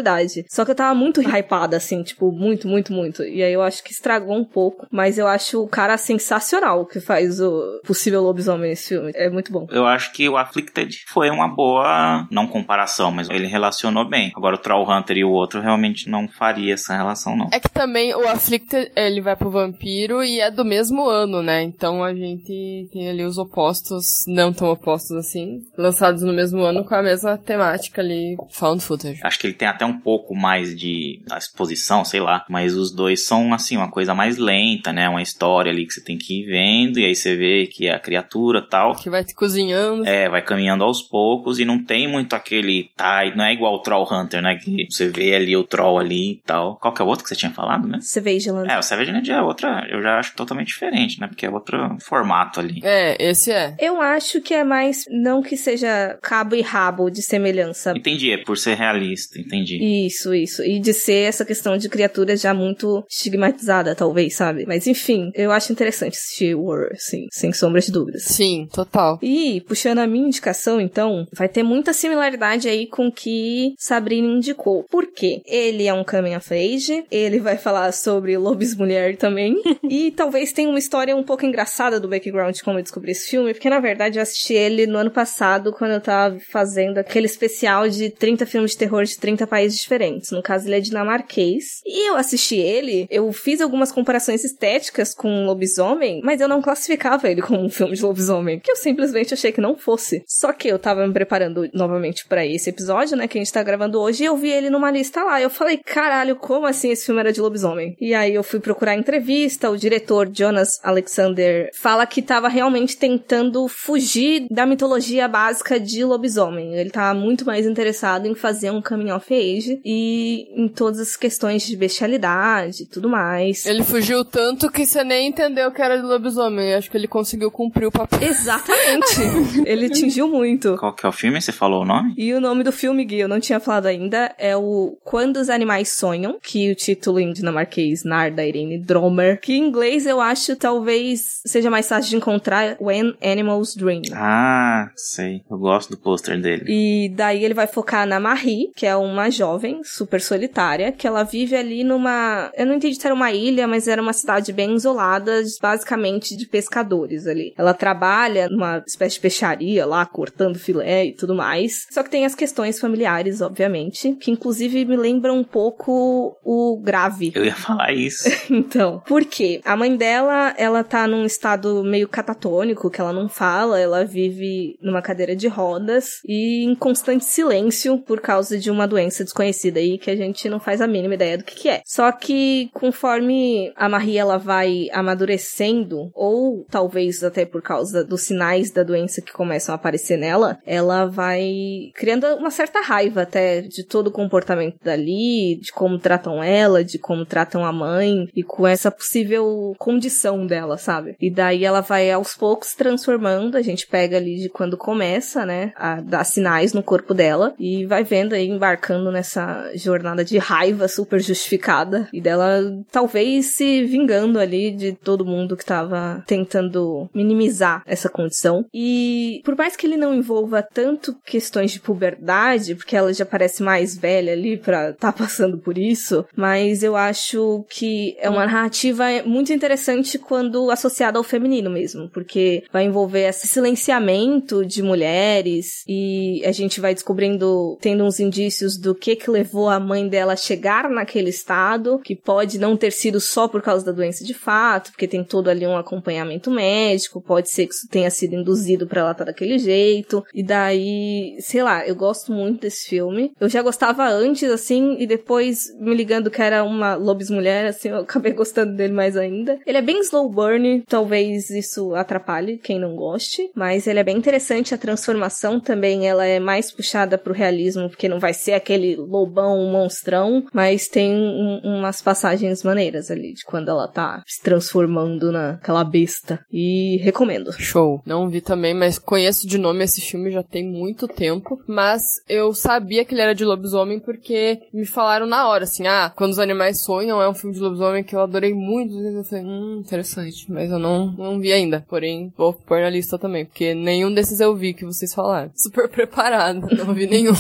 Só que eu tava muito hypada, assim, tipo, muito, muito, muito. E aí eu acho que estragou um pouco, mas eu acho o cara sensacional que faz o possível lobisomem nesse filme. É muito bom. Eu acho que o Afflicted foi uma boa, não comparação, mas ele relacionou bem. Agora o Troll Hunter e o outro realmente não faria essa relação, não. É que também o Afflicted, ele vai pro vampiro e é do mesmo ano, né? Então a gente tem ali os opostos, não tão opostos assim, lançados no mesmo ano com a mesma temática ali, found footage. Acho que ele tem até um pouco mais de exposição, sei lá, mas os dois são assim uma coisa mais lenta, né? Uma história ali que você tem que ir vendo e aí você vê que é a criatura tal. Que vai te cozinhando. É, vai caminhando aos poucos e não tem muito aquele tá, não é igual o Troll Hunter, né? Que você vê ali o troll ali e tal. Qual que é o outro que você tinha falado, né? Savageland. É, o Savage Land é outra, eu já acho totalmente diferente, né? Porque é outro formato ali. É, esse é. Eu acho que é mais, não que seja cabo e rabo de semelhança. Entendi, é por ser realista, entendi. Isso, isso. E de ser essa questão de criatura já muito estigmatizada, talvez, sabe? Mas enfim, eu acho interessante assistir War, sim, sem sombra de dúvidas. Sim, total. E, puxando a minha indicação, então, vai ter muita similaridade aí com o que Sabrina indicou. Por quê? Ele é um coming of age, ele vai falar sobre lobis mulher também, e talvez tenha uma história um pouco engraçada do background de como eu descobri esse filme, porque na verdade eu assisti ele no ano passado, quando eu tava fazendo aquele especial de 30 filmes de terror de 30 países diferentes. No caso, ele é dinamarquês. E eu assisti ele, eu fiz algumas comparações estéticas com lobisomem, mas eu não classificava ele como um filme de lobisomem, que eu simplesmente achei que não fosse. Só que eu tava me preparando novamente para esse episódio, né, que a gente tá gravando hoje, e eu vi ele numa lista lá. Eu falei, caralho, como assim esse filme era de lobisomem? E aí eu fui procurar entrevista, o diretor Jonas Alexander fala que tava realmente tentando fugir da mitologia básica de lobisomem. Ele tava muito mais interessado em fazer um coming of age e em todas as questões de bestialidade e tudo mais. Ele fugiu tanto que você nem entendeu que era de lobisomem. Acho que ele conseguiu cumprir o papel. Exatamente! ele atingiu muito. Qual que é o filme? Você falou o nome? E o nome do filme, Gui, eu não tinha falado ainda, é o Quando os Animais Sonham, que o título em dinamarquês, Nar, da Irene Dromer, que em inglês eu acho talvez seja mais fácil de encontrar When Animals Dream. Ah, sei. Eu gosto do pôster dele. E daí ele vai focar na Marie, que é uma jovem super solitária, que ela vive ali numa. Eu não entendi se era uma ilha, mas era uma cidade bem isolada, basicamente de pescadores ali. Ela trabalha numa espécie de peixaria lá, cortando filé e tudo mais. Só que tem as questões familiares, obviamente, que inclusive me lembra um pouco o grave. Eu ia falar isso. então, por quê? A mãe dela, ela tá num estado meio catatônico, que ela não fala, ela vive numa cadeira de rodas e em constante silêncio por causa de uma doença desconhecida aí que a gente não faz a mínima ideia do que, que é. Só que conforme a Marie ela vai amadurecendo, ou talvez até por causa dos sinais da doença que começam a aparecer nela, ela vai criando uma certa raiva até de todo o comportamento dali, de como tratam ela, de como tratam a mãe e com essa possível condição dela, sabe? E daí ela vai aos poucos transformando, a gente pega ali de quando começa, né, a dar sinais no corpo dela e vai vendo aí embarcando nessa jornada de raiva super justificada e dela talvez se vingando ali de todo mundo que tava tentando minimizar essa condição. E por mais que ele não envolva tanto questões de puberdade, porque ela já parece mais velha ali pra tá passando por isso, mas eu acho que é uma narrativa muito interessante quando associada ao feminino mesmo, porque vai envolver esse silenciamento de mulheres e a gente vai descobrindo, tendo uns indícios do que que levou a mãe dela a chegar naquele estado, que pode não ter sido só por causa da doença de fato, porque tem todo ali um acompanhamento médico, pode ser que isso tenha sido induzido para ela estar tá daquele jeito. E daí, sei lá, eu gosto muito desse filme. Eu já gostava antes, assim, e depois me ligando que era uma Lobis Mulher, assim, eu acabei gostando dele mais ainda. Ele é bem slow burn, talvez isso atrapalhe quem não goste, mas ele é bem interessante. A transformação também, ela é mais puxada pro realismo, porque não vai ser aquele lobão monstrão, mas tem um, umas passagens maneiras ali, de quando ela tá se transformando naquela besta. E recomendo. Show. Não vi também, mas conheço de nome esse filme já tem muito tempo. Mas eu sabia que ele era de lobisomem porque me falaram na hora, assim, ah, quando os animais sonham é um filme de lobisomem que eu adorei muito. Eu falei, hum, interessante. Mas eu não, não vi ainda. Porém, vou pôr na lista também, porque nenhum desses eu vi que vocês falaram. Super preparado, não vi nenhum.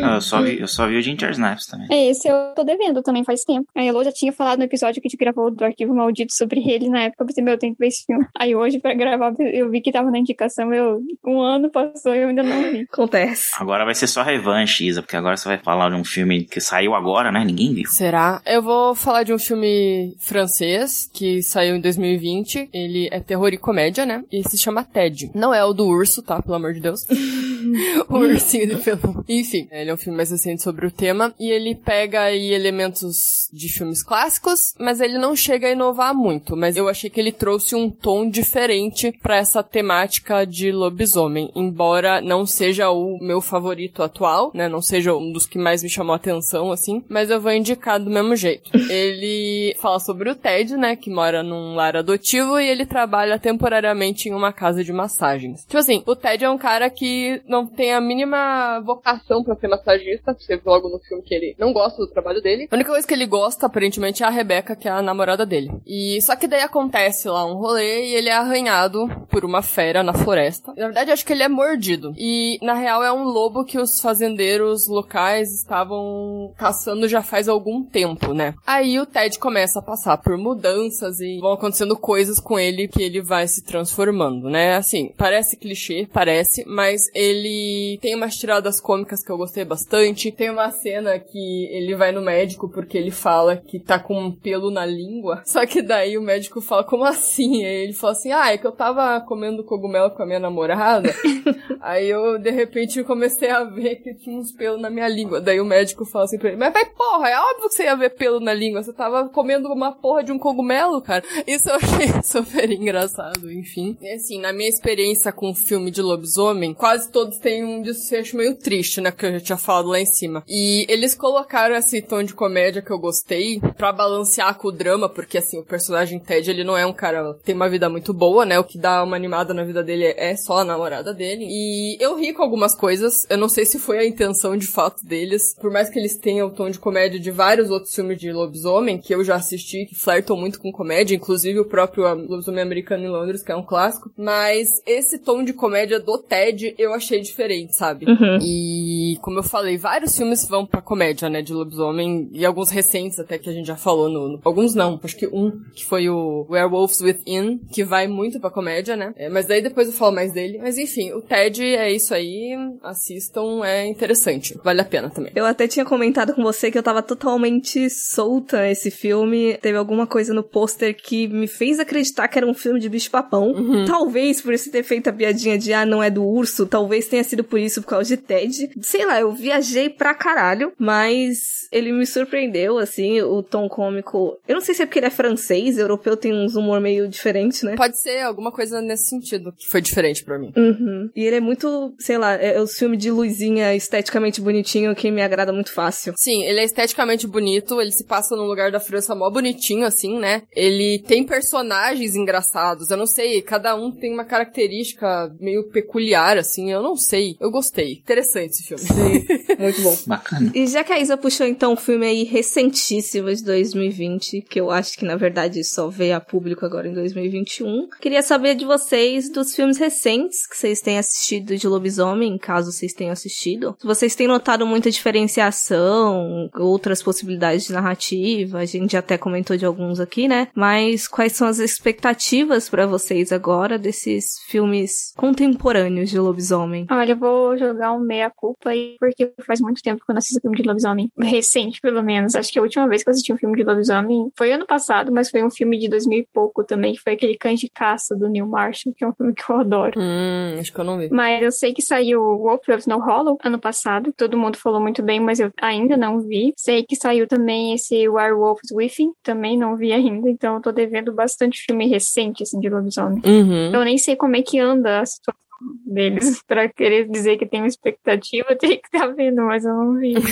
não, eu, só vi, eu só vi o Ginger Snaps também. É, esse eu tô devendo também faz tempo. A Elo já tinha falado no episódio que a gente gravou do Arquivo Maldito sobre ele na época. Eu pensei, meu, eu tenho que ver esse filme. Aí hoje, pra gravar, eu vi que tava na indicação. Eu, um ano passou e eu ainda não vi. Acontece. Agora vai ser só revanche, Isa, porque agora você vai falar de um filme que saiu agora, né? Ninguém viu. Será? Eu vou falar de um filme francês que saiu em 2020. Ele é terror e comédia, né? E se chama Ted. Não é o do urso, tá? Pelo amor de Deus. o ursinho de pelo. Enfim, ele é um filme mais recente sobre o tema. E ele pega aí elementos de filmes clássicos, mas ele não chega a inovar muito. Mas eu achei que ele trouxe um tom diferente para essa temática de lobisomem. Embora não seja o meu favorito atual, né? Não seja um dos que mais me chamou a atenção, assim. Mas eu vou indicar do mesmo jeito. Ele fala sobre o Ted, né? Que mora num lar adotivo e ele trabalha temporariamente em uma casa de massagens. Tipo assim, o Ted é um cara que não tem a mínima vocação para ser massagista. Você viu logo no filme que ele não gosta do trabalho dele. A única coisa que ele gosta, aparentemente, é a Rebeca, que é a namorada dele. E só que daí acontece lá um rolê e ele é arranhado por uma fera na floresta. Na verdade, acho que ele é mordido. E na real é um lobo que os fazendeiros locais estavam caçando já faz algum tempo, né? Aí o Ted começa a passar por mudanças e vão acontecendo coisas com ele que ele vai se transformando, né? Assim, parece clichê, parece, mas ele tem umas tiradas cômicas que eu gostei bastante. Tem uma cena que ele vai no médico porque ele fala que tá com um pelo na língua. Só que daí o médico fala, como assim? Aí ele fala assim, ah, é que eu tava comendo cogumelo com a minha namorada. Aí eu, de repente, comecei a ver que tinha uns pelos na minha língua. Daí o médico fala assim pra ele, mas vai porra, é óbvio que você ia ver pelo na língua. Você tava comendo uma porra de um cogumelo, cara. Isso eu achei super engraçado, enfim. E assim, na minha experiência com filme de lobisomem, quase todos têm um desfecho meio triste, né? Que eu já tinha falado lá em cima. E eles colocaram esse tom de comédia que eu gostei pra balancear com o drama, porque assim, o personagem Ted, ele não é um cara, tem uma vida muito boa, né? O que dá uma animada na vida dele é só a namorada dele. E eu ri com algumas coisas. Eu não sei se foi a intenção de fato deles. Por mais que eles tenham o tom de comédia de vários outros filmes de lobisomem, que eu já assisti, que flertam muito com comédia, inclusive o próprio Lobisomem Americano em Londres, que é um clássico. Mas esse tom de comédia do Ted, eu achei achei diferente, sabe? Uhum. E, como eu falei, vários filmes vão pra comédia, né, de lobisomem, e alguns recentes até que a gente já falou no... no alguns não, acho que um, que foi o Werewolves Within, que vai muito pra comédia, né? É, mas daí depois eu falo mais dele. Mas enfim, o Ted é isso aí, assistam, é interessante, vale a pena também. Eu até tinha comentado com você que eu tava totalmente solta nesse filme. Teve alguma coisa no pôster que me fez acreditar que era um filme de bicho-papão. Uhum. Talvez por isso ter feito a piadinha de, ah, não é do urso. Talvez tenha sido por isso, por causa de Ted. Sei lá, eu viajei pra caralho, mas ele me surpreendeu, assim, o tom cômico. Eu não sei se é porque ele é francês, europeu tem uns humor meio diferente, né? Pode ser alguma coisa nesse sentido que foi diferente pra mim. Uhum. E ele é muito, sei lá, é o filme de luzinha esteticamente bonitinho que me agrada muito fácil. Sim, ele é esteticamente bonito, ele se passa num lugar da França mó bonitinho, assim, né? Ele tem personagens engraçados, eu não sei, cada um tem uma característica meio peculiar, assim, eu não sei. Eu gostei. Interessante esse filme. Sim, muito bom. Bacana. E já que a Isa puxou então um filme aí recentíssimo de 2020, que eu acho que na verdade só veio a público agora em 2021, queria saber de vocês dos filmes recentes que vocês têm assistido de lobisomem, caso vocês tenham assistido. Se vocês têm notado muita diferenciação, outras possibilidades de narrativa, a gente até comentou de alguns aqui, né? Mas quais são as expectativas para vocês agora desses filmes contemporâneos de lobisomem? Olha, eu vou jogar um meia-culpa aí, porque faz muito tempo que eu não assisto filme de lobisomem. Recente, pelo menos. Acho que a última vez que eu assisti um filme de lobisomem foi ano passado, mas foi um filme de 2000 e pouco também, que foi aquele Cães de Caça do Neil Marshall, que é um filme que eu adoro. Hum, acho que eu não vi. Mas eu sei que saiu Wolf of Snow Hollow ano passado. Todo mundo falou muito bem, mas eu ainda não vi. Sei que saiu também esse Werewolves Within, também não vi ainda. Então eu tô devendo bastante filme recente, assim, de lobisomem. Uhum. Eu nem sei como é que anda a situação deles. Pra querer dizer que tem uma expectativa, tem que estar vendo, mas eu não vi.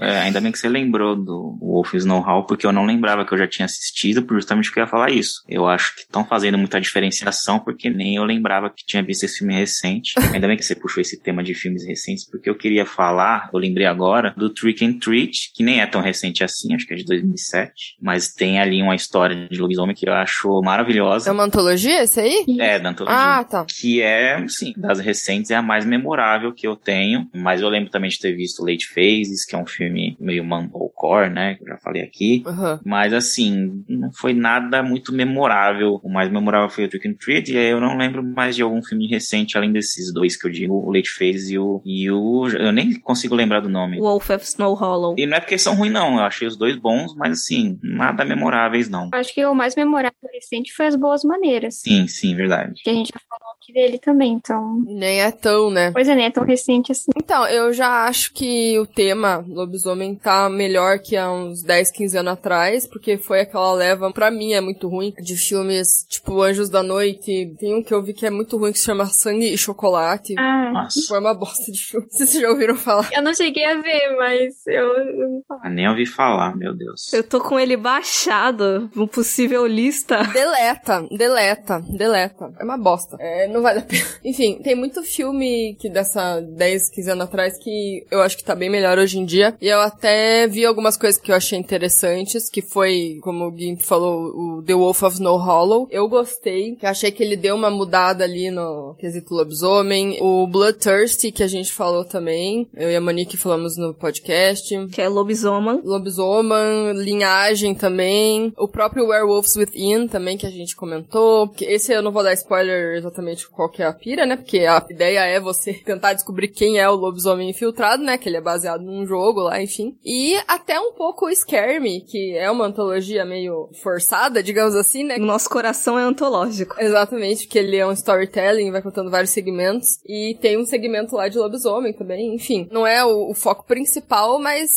É, ainda bem que você lembrou do Wolf Snow Hall, porque eu não lembrava que eu já tinha assistido, por justamente que eu ia falar isso. Eu acho que estão fazendo muita diferenciação, porque nem eu lembrava que tinha visto esse filme recente. Ainda bem que você puxou esse tema de filmes recentes, porque eu queria falar, eu lembrei agora, do Trick and Treat, que nem é tão recente assim, acho que é de 2007, mas tem ali uma história de lobisomem que eu acho maravilhosa. É uma antologia esse aí? É, da antologia. Ah, tá. Que é, sim, das recentes é a mais memorável que eu tenho. Mas eu lembro também de ter visto Late Phases, que é um filme meio mumblecore, né? Que eu já falei aqui. Uhum. Mas assim, não foi nada muito memorável. O mais memorável foi o Trick and Treat. E aí eu não lembro mais de algum filme recente, além desses dois que eu digo, o Late Phase e o, e o. Eu nem consigo lembrar do nome. Wolf of Snow Hollow. E não é porque são ruins, não. Eu achei os dois bons, mas assim, nada memoráveis, não. Acho que o mais memorável recente foi As Boas Maneiras. Sim, sim, verdade. Que a gente já falou aqui dele também, então. Nem é tão, né? Pois é, nem é tão recente assim. Então, eu já acho que o tema lobisomem tá melhor que há uns 10, 15 anos atrás, porque foi aquela leva, pra mim é muito ruim, de filmes tipo Anjos da Noite. Tem um que eu vi que é muito ruim que se chama Sangue e Chocolate. Ah, Nossa. Foi uma bosta de filme. Vocês já ouviram falar? eu não cheguei a ver, mas eu. eu... Ah, nem ouvi falar, meu Deus. Eu tô com ele baixado, um possível lista. Deleta, deleta, deleta. É uma bosta. É, não vale a pena. Enfim, tem muito filme que dessa 10, 15 anos atrás que eu acho que tá bem melhor hoje em dia. E eu até vi algumas coisas que eu achei interessantes, que foi, como o Gimp falou, o The Wolf of Snow Hollow. Eu gostei, que achei que ele deu uma mudada ali no quesito lobisomem. O Bloodthirsty, que a gente falou também. Eu e a Monique falamos no podcast. Que é Lobisoman. Lobisomem, Linhagem também. O próprio Werewolves Within também, que a gente comentou. Esse eu não vou dar spoiler exatamente qual que é a pira, né? Porque a ideia é você tentar descobrir quem é o lobisomem infiltrado, né? Que ele é baseado num jogo lá, enfim. E até um pouco o Scare Me, que é uma antologia meio forçada, digamos assim, né? O nosso coração é antológico. Exatamente, porque ele é um storytelling, vai contando vários segmentos. E tem um segmento lá de lobisomem também, enfim. Não é o, o foco principal, mas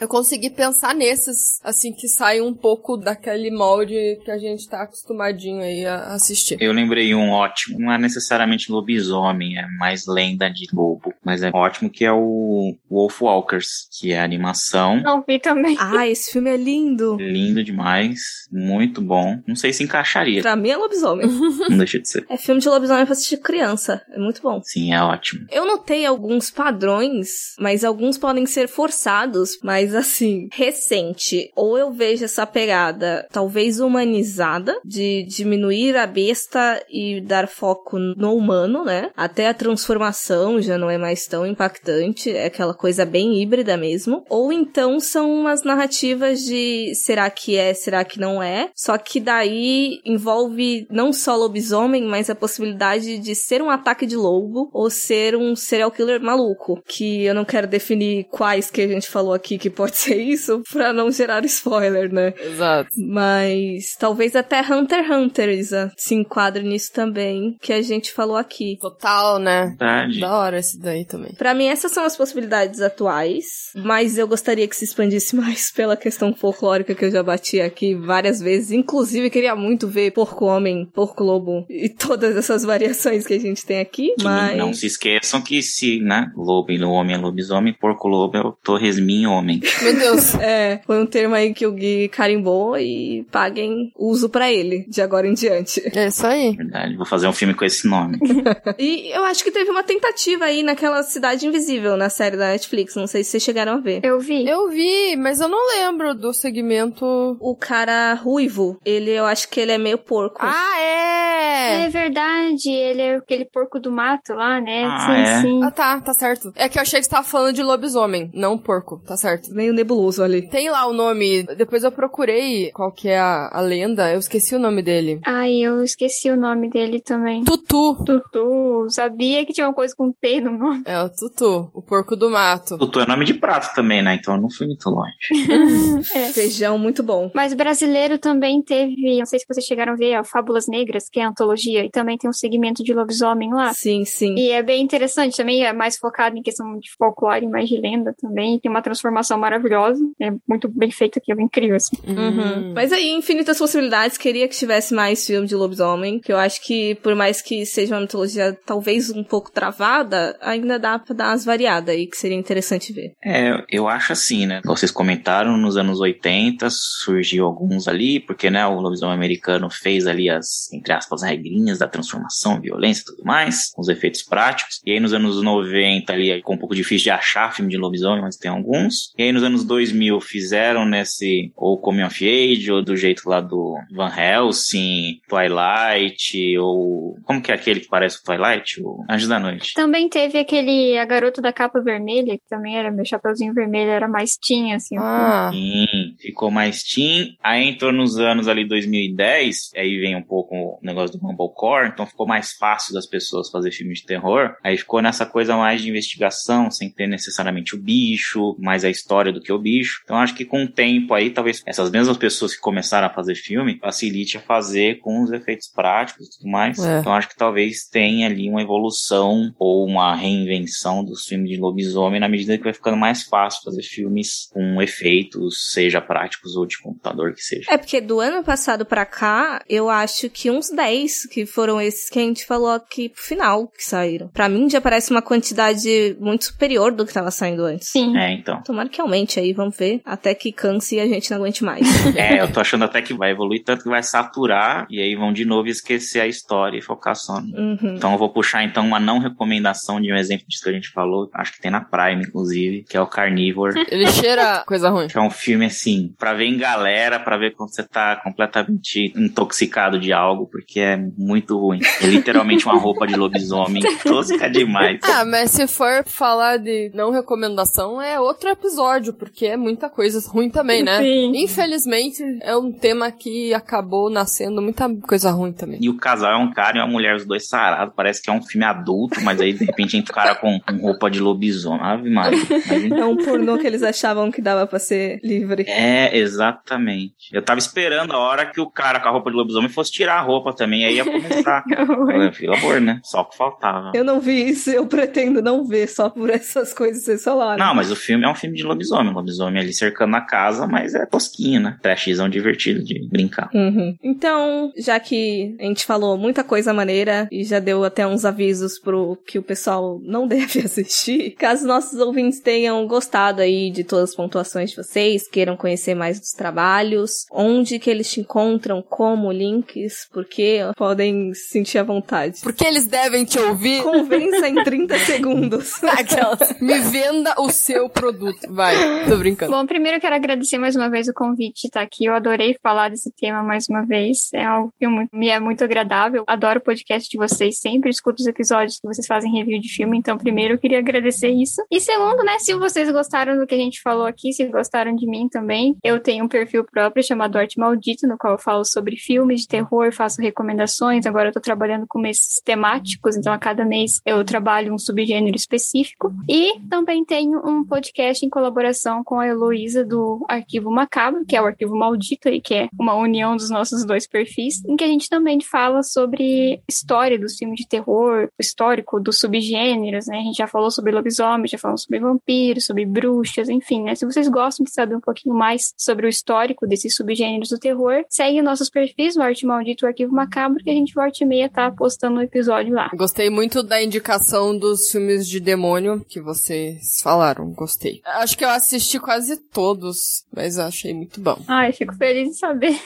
eu consegui pensar nesses, assim, que saem um pouco daquele molde que a gente tá acostumadinho aí a assistir. Eu lembrei um ótimo, não é necessariamente lobisomem, é mais lenda de lobo. mas é ótimo que é o Wolf Walkers, que é animação. Não vi também. Ah, esse filme é lindo. Lindo demais, muito bom. Não sei se encaixaria, Pra mim é lobisomem. não deixa de ser. é filme de lobisomem pra assistir criança. É muito bom. Sim, é ótimo. Eu notei alguns padrões, mas alguns podem ser forçados, mas assim, recente. Ou eu vejo essa pegada talvez humanizada de diminuir a besta e dar foco no humano, né? Até a transformação já não é mais tão impactante, é aquela coisa bem híbrida mesmo. Ou então são umas narrativas de será que é, será que não é? Só que daí envolve não só lobisomem, mas a possibilidade de ser um ataque de lobo ou ser um serial killer maluco, que eu não quero definir quais que a gente falou aqui que pode ser isso pra não gerar spoiler, né? Exato. Mas talvez até Hunter x Hunter Isa, se enquadre nisso também, que a gente falou aqui. Total, né? Verdade. Da hora esse daí também. Pra mim, essas são as possibilidades atuais, mas eu gostaria que se expandisse mais pela questão folclórica que eu já bati aqui várias vezes. Inclusive, queria muito ver porco-homem, porco-lobo e todas essas variações que a gente tem aqui, Que mas... Não se esqueçam que se, né, lobo e homem é lobisomem, porco lobo é o torresminho homem. Meu Deus. É, foi um termo aí que o Gui carimbou e paguem uso pra ele, de agora em diante. É isso aí. Verdade, vou fazer um filme com esse nome. E eu acho que teve uma tentativa aí naquela Cidade Invisível, na série da Netflix, não sei se vocês chegaram a ver. Eu vi. Eu vi, mas eu não lembro do segmento. O cara ruivo, ele, eu acho que ele é meio porco. Ah, É é! verdade, ele é aquele porco do mato lá, né? Ah, sim, é? sim. Ah, tá, tá certo. É que eu achei que você tava falando de lobisomem, não porco, tá certo. Meio nebuloso ali. Tem lá o nome, depois eu procurei qual que é a, a lenda, eu esqueci o nome dele. Ai, eu esqueci o nome dele também. Tutu. Tutu, sabia que tinha uma coisa com T no nome. É o Tutu, o porco do mato. Tutu é nome de prato também, né? Então eu não fui muito longe. É. Feijão muito bom. Mas brasileiro também teve, não sei se vocês chegaram a ver, a Fábulas Negras, que é a antologia, e também tem um segmento de lobisomem lá. Sim, sim. E é bem interessante, também é mais focado em questão de folclore, mais de lenda também. Tem uma transformação maravilhosa, é muito bem feito aquilo, é incrível, assim. Uhum. Mas aí, infinitas possibilidades. Queria que tivesse mais filme de lobisomem. Que eu acho que, por mais que seja uma mitologia talvez um pouco travada, ainda dá pra dar umas variadas aí, que seria interessante ver. É, eu acho assim, né? Vocês comentaram, nos anos 80 surgiu alguns ali, porque, né, o lobisomem americano fez ali as, entre aspas, regrinhas da transformação, violência e tudo mais, os efeitos práticos. E aí nos anos 90 ali ficou um pouco difícil de achar filme de lobisomem, mas tem alguns. E aí nos anos 2000 fizeram nesse, ou Coming of Age, ou do jeito lá do Van Helsing, Twilight, ou... Como que é aquele que parece o Twilight? O Anjo da Noite. Também teve aquele A Garota da Capa Vermelha, que também era meu chapeuzinho vermelho, era mais teen, assim. Ah, Sim, ficou mais teen. Aí entrou nos anos ali 2010, aí vem um pouco o negócio do Mumblecore, então ficou mais fácil das pessoas fazer filmes de terror. Aí ficou nessa coisa mais de investigação, sem ter necessariamente o bicho, mais a história do que o bicho. Então acho que com o tempo aí, talvez essas mesmas pessoas que começaram a fazer filme, facilite a fazer com os efeitos práticos e tudo mais. É. Então acho que talvez tenha ali uma evolução ou uma reinvenção dos filmes de lobisomem na medida que vai ficando mais fácil fazer filmes com efeitos, seja práticos ou de computador que seja. É porque do ano passado pra cá, eu acho que uns 10 que foram esses que a gente falou aqui pro final que saíram. Pra mim já parece uma quantidade muito superior do que tava saindo antes. Sim. É, então. Tomara que aumente aí, vamos ver. Até que canse e a gente não aguente mais. É, eu tô achando até que vai evoluir tanto que vai saturar e aí vão de novo esquecer a história e focar só. no- Uhum. Então eu vou puxar então uma não recomendação de um exemplo disso que a gente falou, acho que tem na Prime inclusive, que é o Carnivore. ele cheira coisa ruim. Que é um filme assim, pra ver em galera, pra ver quando você tá completamente intoxicado de algo, porque é muito ruim. É literalmente uma roupa de lobisomem, tosca demais. Ah, mas se for falar de não recomendação, é outro episódio, porque é muita coisa ruim também, né? Sim. Infelizmente, é um tema que acabou nascendo muita coisa ruim também. E o casal é um cara e uma mulher, os dois sarados. Parece que é um filme adulto, mas aí de repente entra o cara com, com roupa de lobisomem. Ave Maria. Mas, É um pornô que eles achavam que dava pra ser livre. é, É, exatamente. Eu tava esperando a hora que o cara com a roupa de lobisomem fosse tirar a roupa também, aí ia começar. Pelo amor, né? Só que faltava. Eu não vi isso, eu pretendo não ver só por essas coisas que vocês falaram. Não, mas o filme é um filme de lobisomem. Lobisomem ali cercando a casa, mas é tosquinho, né? Trashzão divertido de brincar. Uhum. Então, já que a gente falou muita coisa maneira e já deu até uns avisos pro que o pessoal não deve assistir, caso nossos ouvintes tenham gostado aí de todas as pontuações de vocês, queiram conhecer mais dos trabalhos, onde que eles te encontram, como links, porque podem sentir a vontade. Porque eles devem te ouvir. Convença em 30 segundos. Aquelas. Me venda o seu produto. Vai, tô brincando. Bom, primeiro eu quero agradecer mais uma vez o convite de estar aqui. Eu adorei falar desse tema mais uma vez. É algo que me é muito agradável. Adoro o podcast de vocês. Sempre escuto os episódios que vocês fazem review de filme. Então, primeiro eu queria agradecer isso. E segundo, né, se vocês gostaram do que a gente falou aqui, se gostaram de mim também, eu tenho um perfil próprio chamado Arte Maldito, no qual eu falo sobre filmes de terror, faço recomendações. Agora eu tô trabalhando com meses temáticos, então a cada mês eu trabalho um subgênero específico. E também tenho um podcast em colaboração com a Heloísa do Arquivo Macabro, que é o Arquivo Maldito, aí, que é uma união dos nossos dois perfis, em que a gente também fala sobre história dos filmes de terror, histórico dos subgêneros, né? A gente já falou sobre lobisomem, já falou sobre vampiros, sobre bruxas, enfim, né? Se vocês gostam de saber um pouquinho mais sobre o histórico desses subgêneros do terror, segue nossos perfis, o Arte Maldito e o Arquivo Macabro, que a gente volta e meia tá postando um episódio lá. Gostei muito da indicação dos filmes de demônio que vocês falaram. Gostei. Acho que eu assisti quase todos, mas achei muito bom. Ai, fico feliz em saber.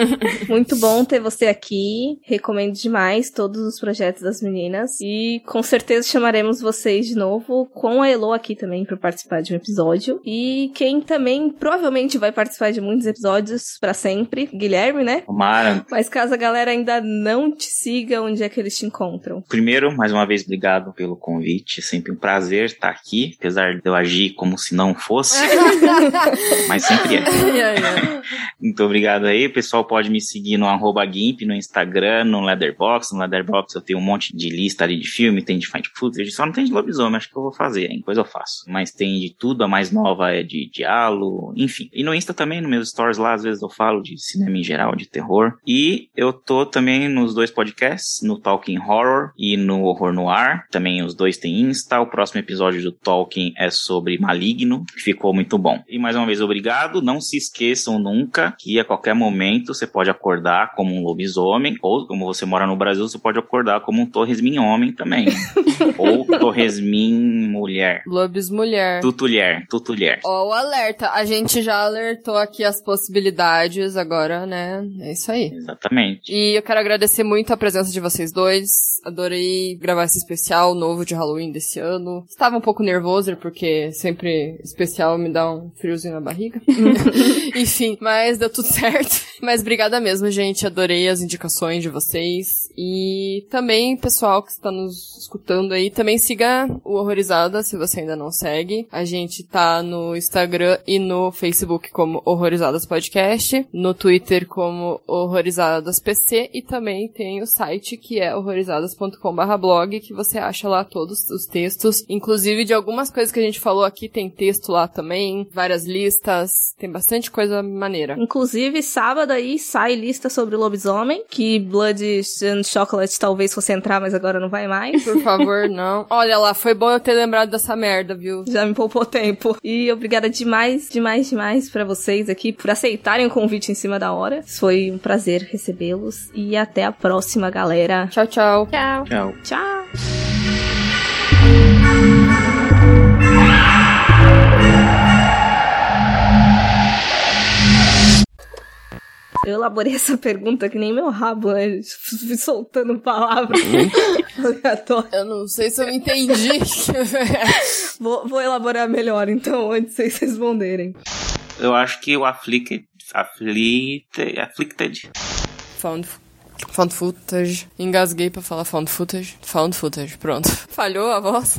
muito bom ter você aqui. Recomendo demais todos os projetos das meninas. E com certeza chamaremos vocês de novo com a Elo aqui também para participar de um episódio. E quem também provavelmente vai participar de muitos episódios para sempre, Guilherme, né? Tomara. Mas caso a galera ainda não te siga, onde é que eles te encontram? Primeiro, mais uma vez, obrigado pelo convite. É sempre um prazer estar aqui, apesar de eu agir como se não fosse. mas sempre é. Muito obrigado aí. O pessoal pode me seguir no arroba GIMP, no Instagram, no Leatherbox. No Leatherbox eu tenho um monte de lista ali de filme, tem de find footage, só não tem de lobisomem, acho que eu vou fazer, hein? Depois eu faço. Mas tem de tudo, a mais nova é de diálogo, enfim. E no Insta também, nos meus stories lá, às vezes eu falo de cinema em geral, de terror. E eu tô também nos dois podcasts, no Talking Horror e no Horror no Ar. Também os dois têm Insta. O próximo episódio do Talking é sobre Maligno, que ficou muito bom. E mais uma vez, obrigado. Não se esqueçam nunca que a qualquer momento você pode acordar como um lobisomem, ou como você mora no Brasil, você pode acordar como um Torresmin homem também. ou Torresmin mulher. Lobis mulher. Tutulher, tutulher. Ó, o alerta. A gente já alertou aqui as possibilidades, agora, né? É isso aí. Exatamente. E eu quero agradecer muito a presença de vocês dois. Adorei gravar esse especial novo de Halloween desse ano. Estava um pouco nervoso, porque sempre especial me dá um friozinho na barriga. Enfim, mas deu tudo certo. Mas obrigada mesmo, gente. Adorei as indicações de vocês. E também, pessoal que está nos escutando aí, também siga o Horrorizada, se você ainda não segue. A gente tá no Instagram e no Facebook como Horrorizadas Podcast, no Twitter como Horrorizadas PC e também tem o site que é horrorizadas.com/blog que você acha lá todos os textos, inclusive de algumas coisas que a gente falou aqui tem texto lá também, várias listas, tem bastante coisa maneira. Inclusive, sábado aí sai lista sobre o lobisomem, que Blood and Chocolate talvez fosse entrar, mas agora não vai mais. Por favor, não. Olha lá, foi bom eu ter lembrado dessa merda, viu? Já me poupou tempo. E obrigada demais, demais, demais para vocês aqui por aceitarem o convite em cima da hora. Foi um prazer recebê-los e até a próxima, galera. Tchau, tchau. Tchau. Tchau. Tchau. Eu elaborei essa pergunta que nem meu rabo, né? Fui soltando palavras aleatórias. Eu não sei se eu entendi. vou, vou elaborar melhor, então, antes de vocês responderem. Eu acho que o Afflicted. Afflicted. Afflicted. Found, found footage. Engasguei pra falar found footage. Found footage, pronto. Falhou a voz?